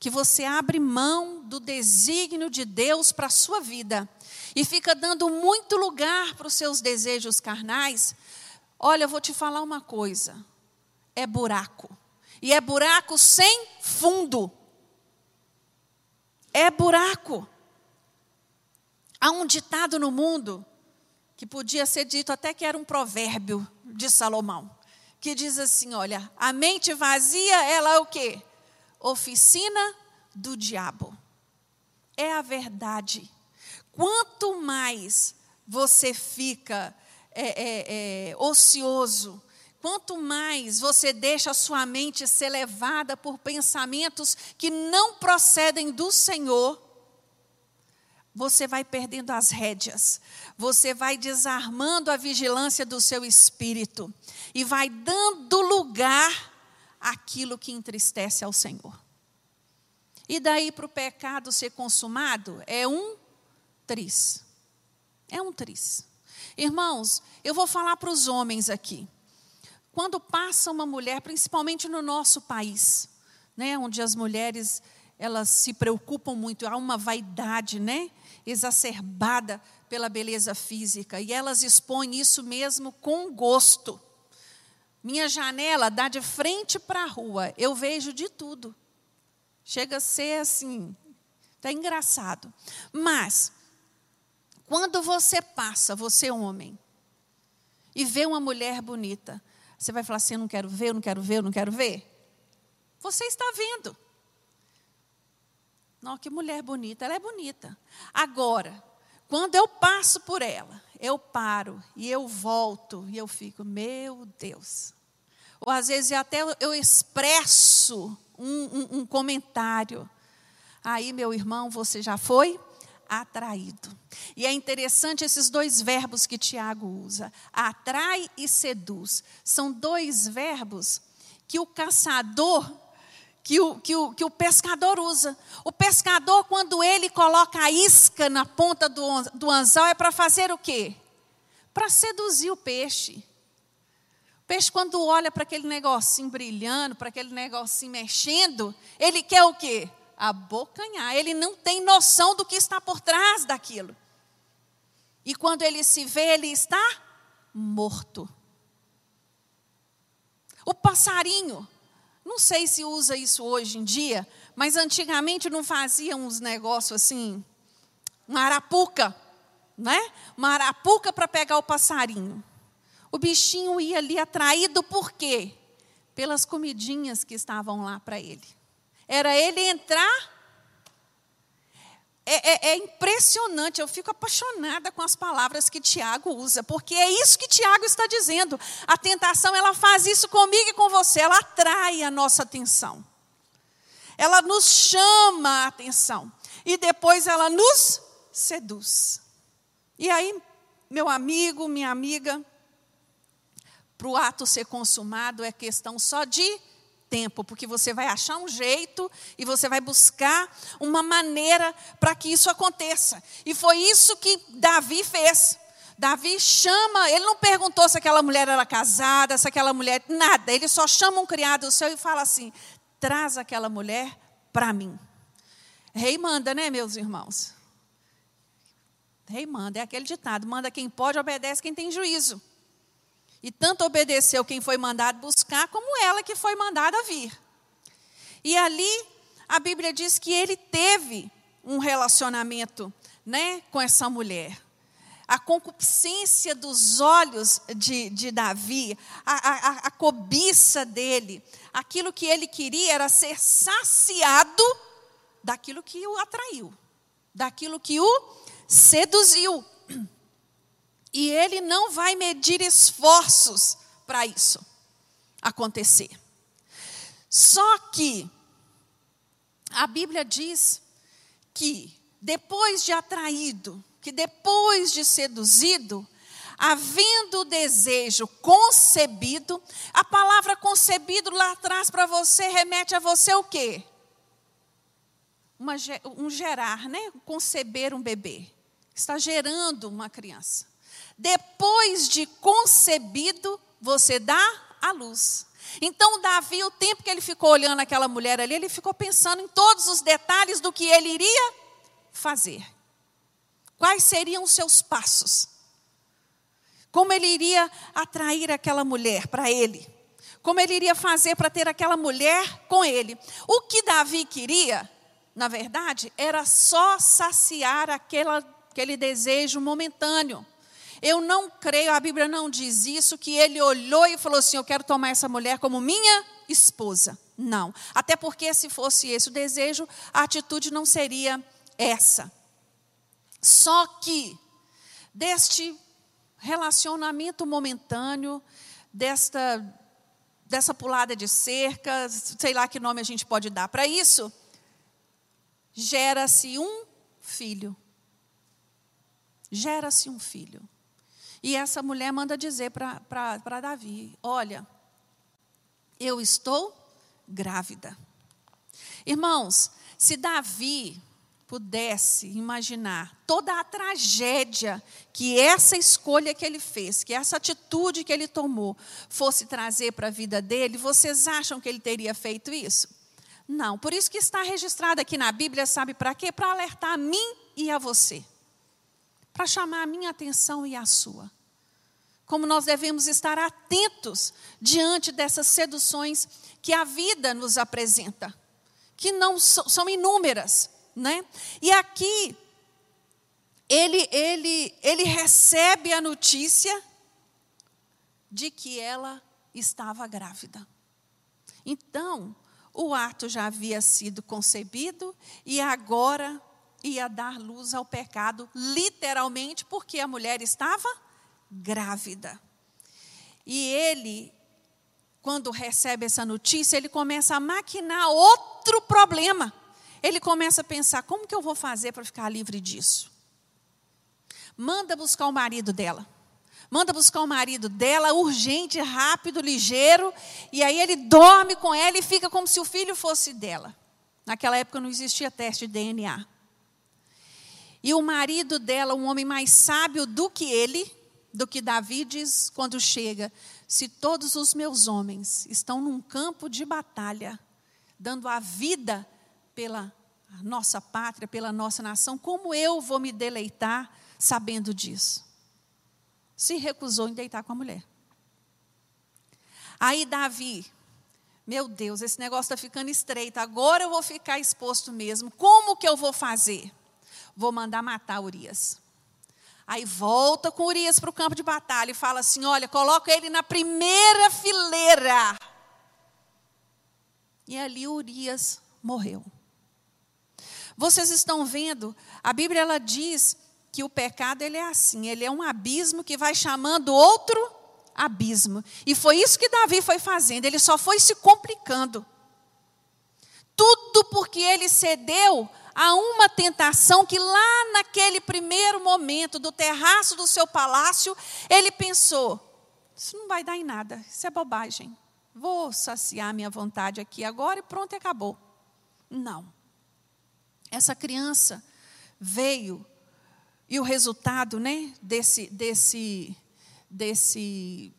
que você abre mão do desígnio de Deus para a sua vida e fica dando muito lugar para os seus desejos carnais, olha, eu vou te falar uma coisa: é buraco. E é buraco sem fundo. É buraco. Há um ditado no mundo que podia ser dito até que era um provérbio de Salomão, que diz assim, olha, a mente vazia, ela é o quê? Oficina do diabo. É a verdade. Quanto mais você fica é, é, é, ocioso, Quanto mais você deixa a sua mente ser levada por pensamentos que não procedem do Senhor, você vai perdendo as rédeas, você vai desarmando a vigilância do seu espírito e vai dando lugar àquilo que entristece ao Senhor. E daí para o pecado ser consumado é um tris. É um tris. Irmãos, eu vou falar para os homens aqui. Quando passa uma mulher, principalmente no nosso país, né, onde as mulheres elas se preocupam muito, há uma vaidade, né, exacerbada pela beleza física, e elas expõem isso mesmo com gosto. Minha janela dá de frente para a rua, eu vejo de tudo. Chega a ser assim, tá engraçado. Mas quando você passa, você homem, e vê uma mulher bonita, você vai falar assim: eu não quero ver, eu não quero ver, eu não quero ver. Você está vendo. Não, que mulher bonita, ela é bonita. Agora, quando eu passo por ela, eu paro e eu volto e eu fico, meu Deus. Ou às vezes até eu expresso um, um, um comentário. Aí, meu irmão, você já foi atraído. E é interessante esses dois verbos que Tiago usa: atrai e seduz. São dois verbos que o caçador, que o, que o, que o pescador usa. O pescador, quando ele coloca a isca na ponta do, do anzol, é para fazer o quê? Para seduzir o peixe peixe, quando olha para aquele negocinho brilhando, para aquele negocinho mexendo, ele quer o quê? Abocanhar. Ele não tem noção do que está por trás daquilo. E quando ele se vê, ele está morto. O passarinho, não sei se usa isso hoje em dia, mas antigamente não fazia uns negócios assim, uma arapuca, né? Uma arapuca para pegar o passarinho. O bichinho ia ali atraído por quê? Pelas comidinhas que estavam lá para ele. Era ele entrar. É, é, é, impressionante, eu fico apaixonada com as palavras que Tiago usa, porque é isso que Tiago está dizendo. A tentação, ela faz isso comigo e com você, ela atrai a nossa atenção. Ela nos chama a atenção. E depois ela nos seduz. E aí, meu amigo, minha amiga, para o ato ser consumado é questão só de tempo, porque você vai achar um jeito e você vai buscar uma maneira para que isso aconteça. E foi isso que Davi fez. Davi chama, ele não perguntou se aquela mulher era casada, se aquela mulher. Nada, ele só chama um criado seu e fala assim: traz aquela mulher para mim. Rei manda, né, meus irmãos? Rei manda, é aquele ditado: manda quem pode, obedece quem tem juízo. E tanto obedeceu quem foi mandado buscar, como ela que foi mandada vir. E ali, a Bíblia diz que ele teve um relacionamento né, com essa mulher. A concupiscência dos olhos de, de Davi, a, a, a cobiça dele, aquilo que ele queria era ser saciado daquilo que o atraiu, daquilo que o seduziu. E ele não vai medir esforços para isso acontecer. Só que a Bíblia diz que depois de atraído, que depois de seduzido, havendo o desejo concebido, a palavra concebido lá atrás para você remete a você o quê? Uma, um gerar, né? Conceber um bebê. Está gerando uma criança. Depois de concebido, você dá a luz. Então, Davi, o tempo que ele ficou olhando aquela mulher ali, ele ficou pensando em todos os detalhes do que ele iria fazer. Quais seriam os seus passos? Como ele iria atrair aquela mulher para ele? Como ele iria fazer para ter aquela mulher com ele? O que Davi queria, na verdade, era só saciar aquela, aquele desejo momentâneo. Eu não creio, a Bíblia não diz isso, que ele olhou e falou assim: Eu quero tomar essa mulher como minha esposa. Não. Até porque, se fosse esse o desejo, a atitude não seria essa. Só que, deste relacionamento momentâneo, desta, dessa pulada de cerca, sei lá que nome a gente pode dar para isso, gera-se um filho. Gera-se um filho. E essa mulher manda dizer para Davi: Olha, eu estou grávida. Irmãos, se Davi pudesse imaginar toda a tragédia que essa escolha que ele fez, que essa atitude que ele tomou, fosse trazer para a vida dele, vocês acham que ele teria feito isso? Não. Por isso que está registrado aqui na Bíblia, sabe para quê? Para alertar a mim e a você para chamar a minha atenção e a sua. Como nós devemos estar atentos diante dessas seduções que a vida nos apresenta, que não são inúmeras, né? E aqui ele ele ele recebe a notícia de que ela estava grávida. Então, o ato já havia sido concebido e agora ia dar luz ao pecado, literalmente porque a mulher estava grávida. E ele, quando recebe essa notícia, ele começa a maquinar outro problema. Ele começa a pensar: como que eu vou fazer para ficar livre disso? Manda buscar o marido dela. Manda buscar o marido dela, urgente, rápido, ligeiro. E aí ele dorme com ela e fica como se o filho fosse dela. Naquela época não existia teste de DNA. E o marido dela, um homem mais sábio do que ele, do que Davi, diz quando chega: Se todos os meus homens estão num campo de batalha, dando a vida pela nossa pátria, pela nossa nação, como eu vou me deleitar sabendo disso? Se recusou em deitar com a mulher. Aí Davi, meu Deus, esse negócio está ficando estreito, agora eu vou ficar exposto mesmo. Como que eu vou fazer? Vou mandar matar Urias. Aí volta com Urias para o campo de batalha e fala assim: olha, coloca ele na primeira fileira. E ali Urias morreu. Vocês estão vendo, a Bíblia ela diz que o pecado ele é assim, ele é um abismo que vai chamando outro abismo. E foi isso que Davi foi fazendo, ele só foi se complicando. Tudo porque ele cedeu a uma tentação que lá naquele primeiro momento do terraço do seu palácio, ele pensou: isso não vai dar em nada, isso é bobagem. Vou saciar minha vontade aqui agora e pronto, acabou. Não. Essa criança veio e o resultado, né, desse desse desse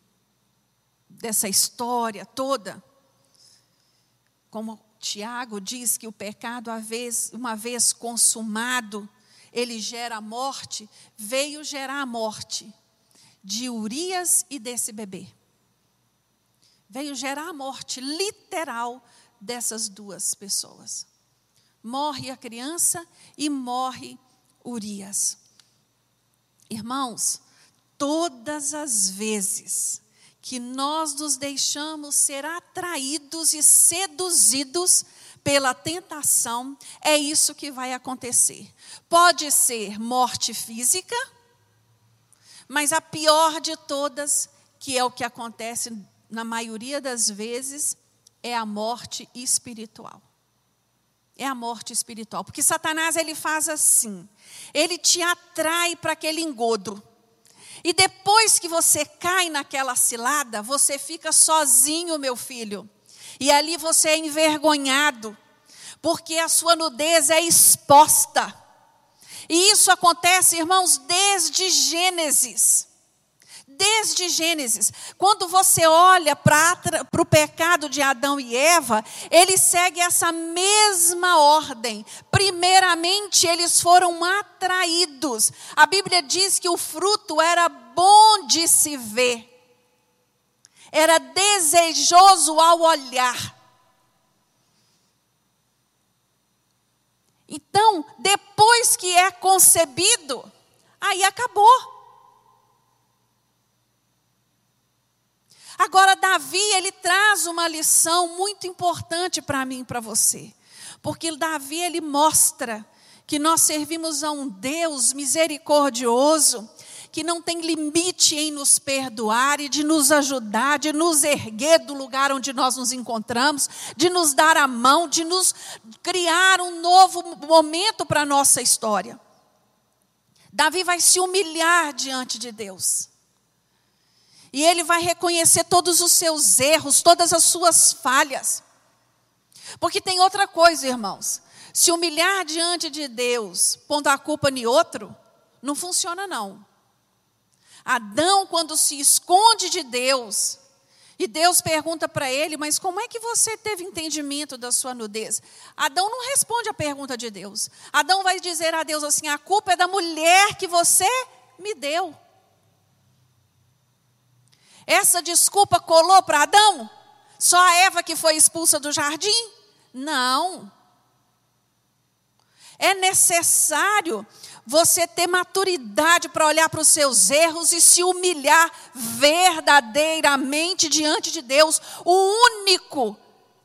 dessa história toda como Tiago diz que o pecado, uma vez consumado, ele gera a morte, veio gerar a morte de Urias e desse bebê. Veio gerar a morte literal dessas duas pessoas. Morre a criança e morre Urias. Irmãos, todas as vezes que nós nos deixamos ser atraídos e seduzidos pela tentação, é isso que vai acontecer. Pode ser morte física, mas a pior de todas, que é o que acontece na maioria das vezes, é a morte espiritual. É a morte espiritual, porque Satanás ele faz assim. Ele te atrai para aquele engodo. E depois que você cai naquela cilada, você fica sozinho, meu filho. E ali você é envergonhado, porque a sua nudez é exposta. E isso acontece, irmãos, desde Gênesis. Desde Gênesis, quando você olha para o pecado de Adão e Eva, ele segue essa mesma ordem. Primeiramente, eles foram atraídos. A Bíblia diz que o fruto era bom de se ver, era desejoso ao olhar. Então, depois que é concebido, aí acabou. Agora, Davi, ele traz uma lição muito importante para mim e para você. Porque Davi, ele mostra que nós servimos a um Deus misericordioso, que não tem limite em nos perdoar e de nos ajudar, de nos erguer do lugar onde nós nos encontramos, de nos dar a mão, de nos criar um novo momento para a nossa história. Davi vai se humilhar diante de Deus. E ele vai reconhecer todos os seus erros, todas as suas falhas. Porque tem outra coisa, irmãos. Se humilhar diante de Deus, pondo a culpa em outro, não funciona não. Adão, quando se esconde de Deus, e Deus pergunta para ele, mas como é que você teve entendimento da sua nudez? Adão não responde a pergunta de Deus. Adão vai dizer a Deus assim: a culpa é da mulher que você me deu. Essa desculpa colou para Adão? Só a Eva que foi expulsa do jardim? Não. É necessário você ter maturidade para olhar para os seus erros e se humilhar verdadeiramente diante de Deus, o único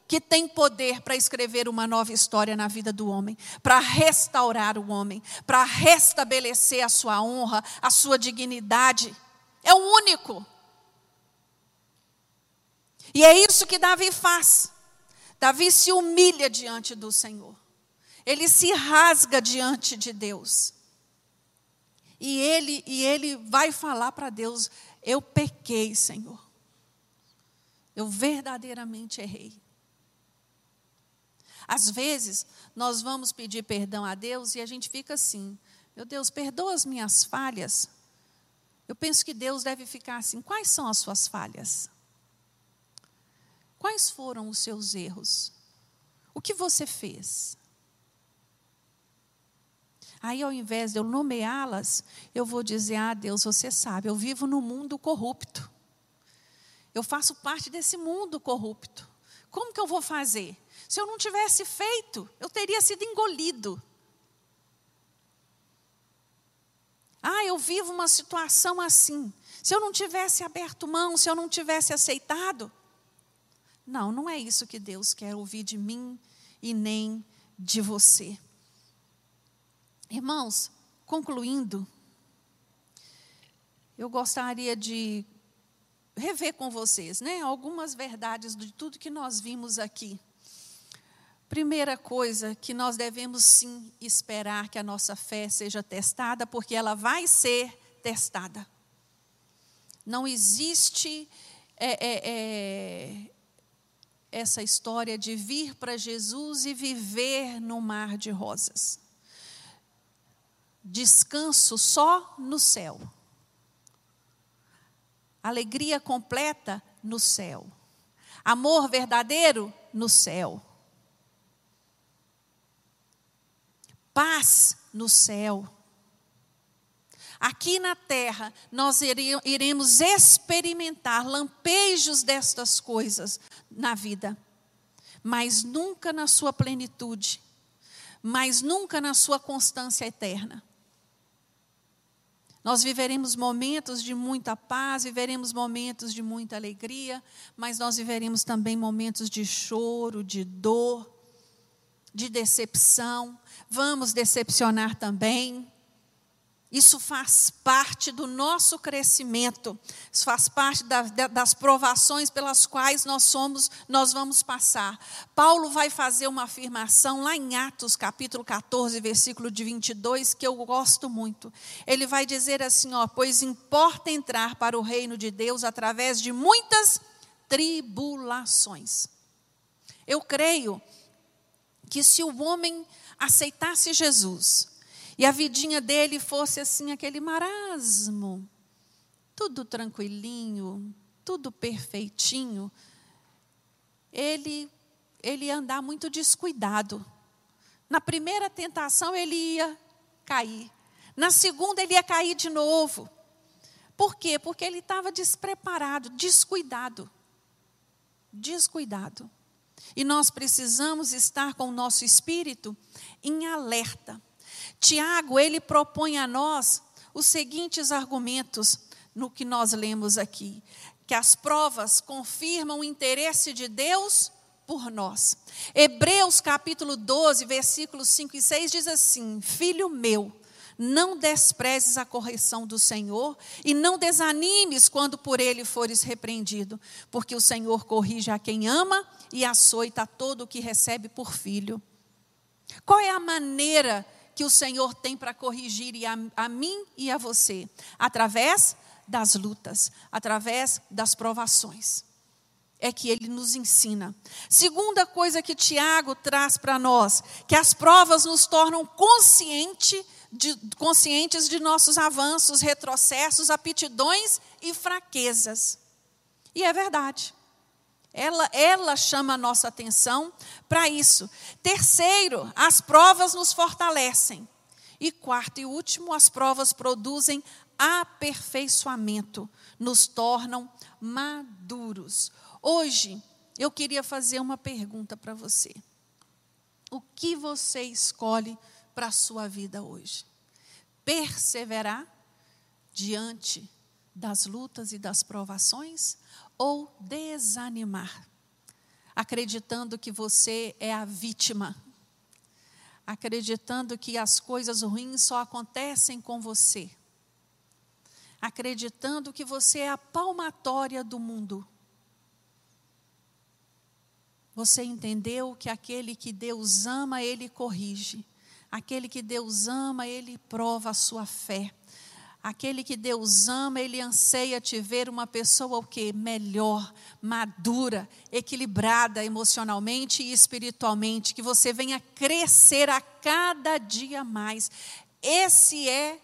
que tem poder para escrever uma nova história na vida do homem, para restaurar o homem, para restabelecer a sua honra, a sua dignidade. É o único. E é isso que Davi faz. Davi se humilha diante do Senhor. Ele se rasga diante de Deus. E ele, e ele vai falar para Deus: Eu pequei, Senhor. Eu verdadeiramente errei. Às vezes, nós vamos pedir perdão a Deus e a gente fica assim: Meu Deus, perdoa as minhas falhas. Eu penso que Deus deve ficar assim: Quais são as suas falhas? Quais foram os seus erros? O que você fez? Aí, ao invés de eu nomeá-las, eu vou dizer: Ah, Deus, você sabe, eu vivo num mundo corrupto. Eu faço parte desse mundo corrupto. Como que eu vou fazer? Se eu não tivesse feito, eu teria sido engolido. Ah, eu vivo uma situação assim. Se eu não tivesse aberto mão, se eu não tivesse aceitado. Não, não é isso que Deus quer ouvir de mim e nem de você. Irmãos, concluindo, eu gostaria de rever com vocês, né, algumas verdades de tudo que nós vimos aqui. Primeira coisa que nós devemos sim esperar que a nossa fé seja testada, porque ela vai ser testada. Não existe é, é, é, essa história de vir para Jesus e viver no mar de rosas. Descanso só no céu. Alegria completa no céu. Amor verdadeiro no céu. Paz no céu. Aqui na terra, nós iremos experimentar lampejos destas coisas na vida, mas nunca na sua plenitude, mas nunca na sua constância eterna. Nós viveremos momentos de muita paz, viveremos momentos de muita alegria, mas nós viveremos também momentos de choro, de dor, de decepção. Vamos decepcionar também. Isso faz parte do nosso crescimento, isso faz parte da, das provações pelas quais nós somos, nós vamos passar. Paulo vai fazer uma afirmação lá em Atos, capítulo 14, versículo de 22, que eu gosto muito. Ele vai dizer assim, ó, pois importa entrar para o reino de Deus através de muitas tribulações. Eu creio que se o homem aceitasse Jesus, e a vidinha dele fosse assim, aquele marasmo, tudo tranquilinho, tudo perfeitinho, ele, ele ia andar muito descuidado. Na primeira tentação ele ia cair, na segunda ele ia cair de novo. Por quê? Porque ele estava despreparado, descuidado. Descuidado. E nós precisamos estar com o nosso espírito em alerta Tiago, ele propõe a nós os seguintes argumentos no que nós lemos aqui: que as provas confirmam o interesse de Deus por nós. Hebreus capítulo 12, versículos 5 e 6 diz assim: Filho meu, não desprezes a correção do Senhor e não desanimes quando por ele fores repreendido, porque o Senhor corrige a quem ama e açoita todo o que recebe por filho. Qual é a maneira que o Senhor tem para corrigir a, a mim e a você? Através das lutas, através das provações. É que ele nos ensina. Segunda coisa que Tiago traz para nós, que as provas nos tornam consciente de, conscientes de nossos avanços, retrocessos, aptidões e fraquezas. E é verdade. Ela, ela chama a nossa atenção para isso. Terceiro, as provas nos fortalecem. E quarto e último, as provas produzem aperfeiçoamento, nos tornam maduros. Hoje, eu queria fazer uma pergunta para você. O que você escolhe para a sua vida hoje? Perseverar diante das lutas e das provações ou desanimar. acreditando que você é a vítima, acreditando que as coisas ruins só acontecem com você, acreditando que você é a palmatória do mundo. Você entendeu que aquele que Deus ama, ele corrige. Aquele que Deus ama, ele prova a sua fé. Aquele que Deus ama, ele anseia te ver uma pessoa o que melhor, madura, equilibrada emocionalmente e espiritualmente, que você venha crescer a cada dia mais. Esse é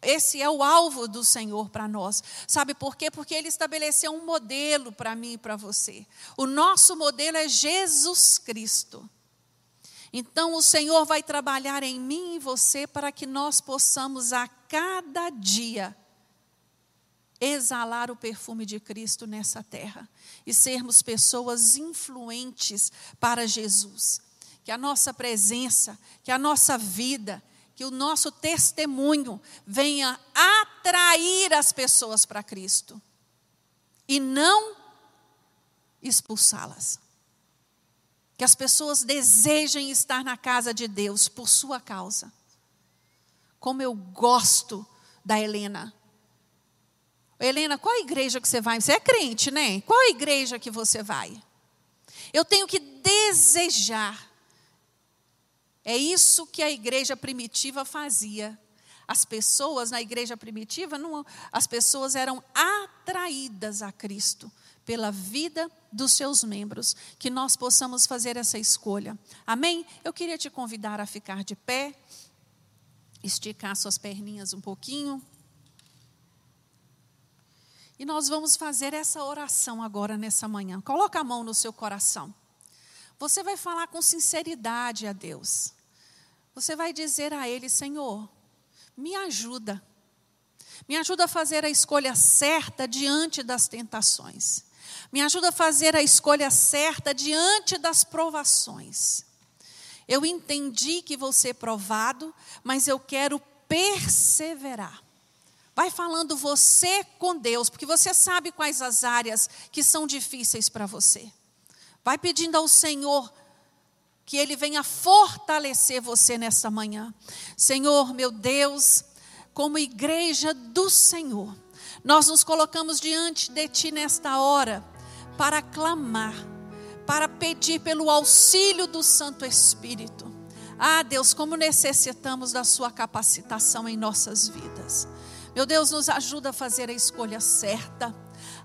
esse é o alvo do Senhor para nós. Sabe por quê? Porque Ele estabeleceu um modelo para mim e para você. O nosso modelo é Jesus Cristo. Então, o Senhor vai trabalhar em mim e você para que nós possamos a cada dia exalar o perfume de Cristo nessa terra e sermos pessoas influentes para Jesus. Que a nossa presença, que a nossa vida, que o nosso testemunho venha atrair as pessoas para Cristo e não expulsá-las. Que as pessoas desejem estar na casa de Deus por sua causa. Como eu gosto da Helena. Helena, qual a igreja que você vai? Você é crente, né? Qual a igreja que você vai? Eu tenho que desejar é isso que a igreja primitiva fazia. As pessoas na igreja primitiva, não, as pessoas eram atraídas a Cristo pela vida dos seus membros, que nós possamos fazer essa escolha. Amém? Eu queria te convidar a ficar de pé, esticar suas perninhas um pouquinho. E nós vamos fazer essa oração agora nessa manhã. Coloca a mão no seu coração. Você vai falar com sinceridade a Deus. Você vai dizer a Ele: Senhor, me ajuda. Me ajuda a fazer a escolha certa diante das tentações. Me ajuda a fazer a escolha certa diante das provações. Eu entendi que vou ser provado, mas eu quero perseverar. Vai falando você com Deus, porque você sabe quais as áreas que são difíceis para você. Vai pedindo ao Senhor que Ele venha fortalecer você nessa manhã. Senhor, meu Deus, como igreja do Senhor, nós nos colocamos diante de Ti nesta hora para clamar, para pedir pelo auxílio do Santo Espírito. Ah, Deus, como necessitamos da Sua capacitação em nossas vidas. Meu Deus, nos ajuda a fazer a escolha certa.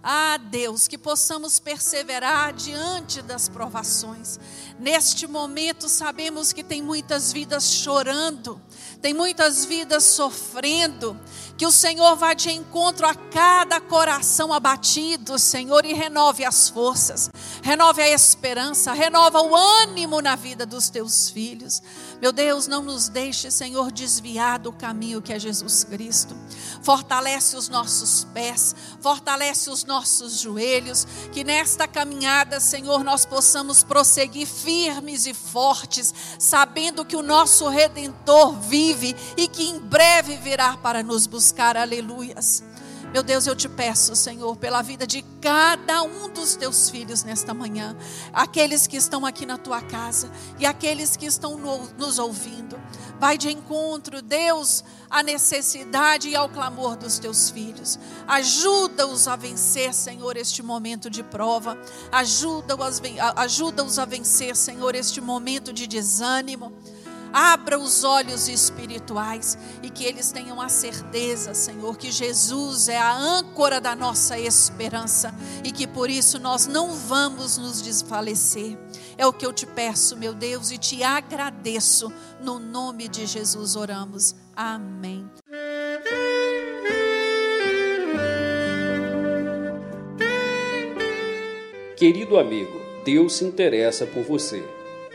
Ah, Deus, que possamos perseverar diante das provações. Neste momento, sabemos que tem muitas vidas chorando, tem muitas vidas sofrendo. Que o Senhor vá de encontro a cada coração abatido, Senhor, e renove as forças, renove a esperança, renova o ânimo na vida dos teus filhos. Meu Deus, não nos deixe, Senhor, desviar do caminho que é Jesus Cristo. Fortalece os nossos pés, fortalece os nossos joelhos, que nesta caminhada, Senhor, nós possamos prosseguir firmes e fortes, sabendo que o nosso redentor vive e que em breve virá para nos buscar. Aleluias. Meu Deus, eu te peço, Senhor, pela vida de cada um dos teus filhos nesta manhã, aqueles que estão aqui na tua casa e aqueles que estão no, nos ouvindo. Vai de encontro, Deus, à necessidade e ao clamor dos teus filhos. Ajuda-os a vencer, Senhor, este momento de prova. Ajuda-os ajuda a vencer, Senhor, este momento de desânimo. Abra os olhos espirituais e que eles tenham a certeza, Senhor, que Jesus é a âncora da nossa esperança e que por isso nós não vamos nos desfalecer. É o que eu te peço, meu Deus, e te agradeço. No nome de Jesus oramos. Amém. Querido amigo, Deus se interessa por você.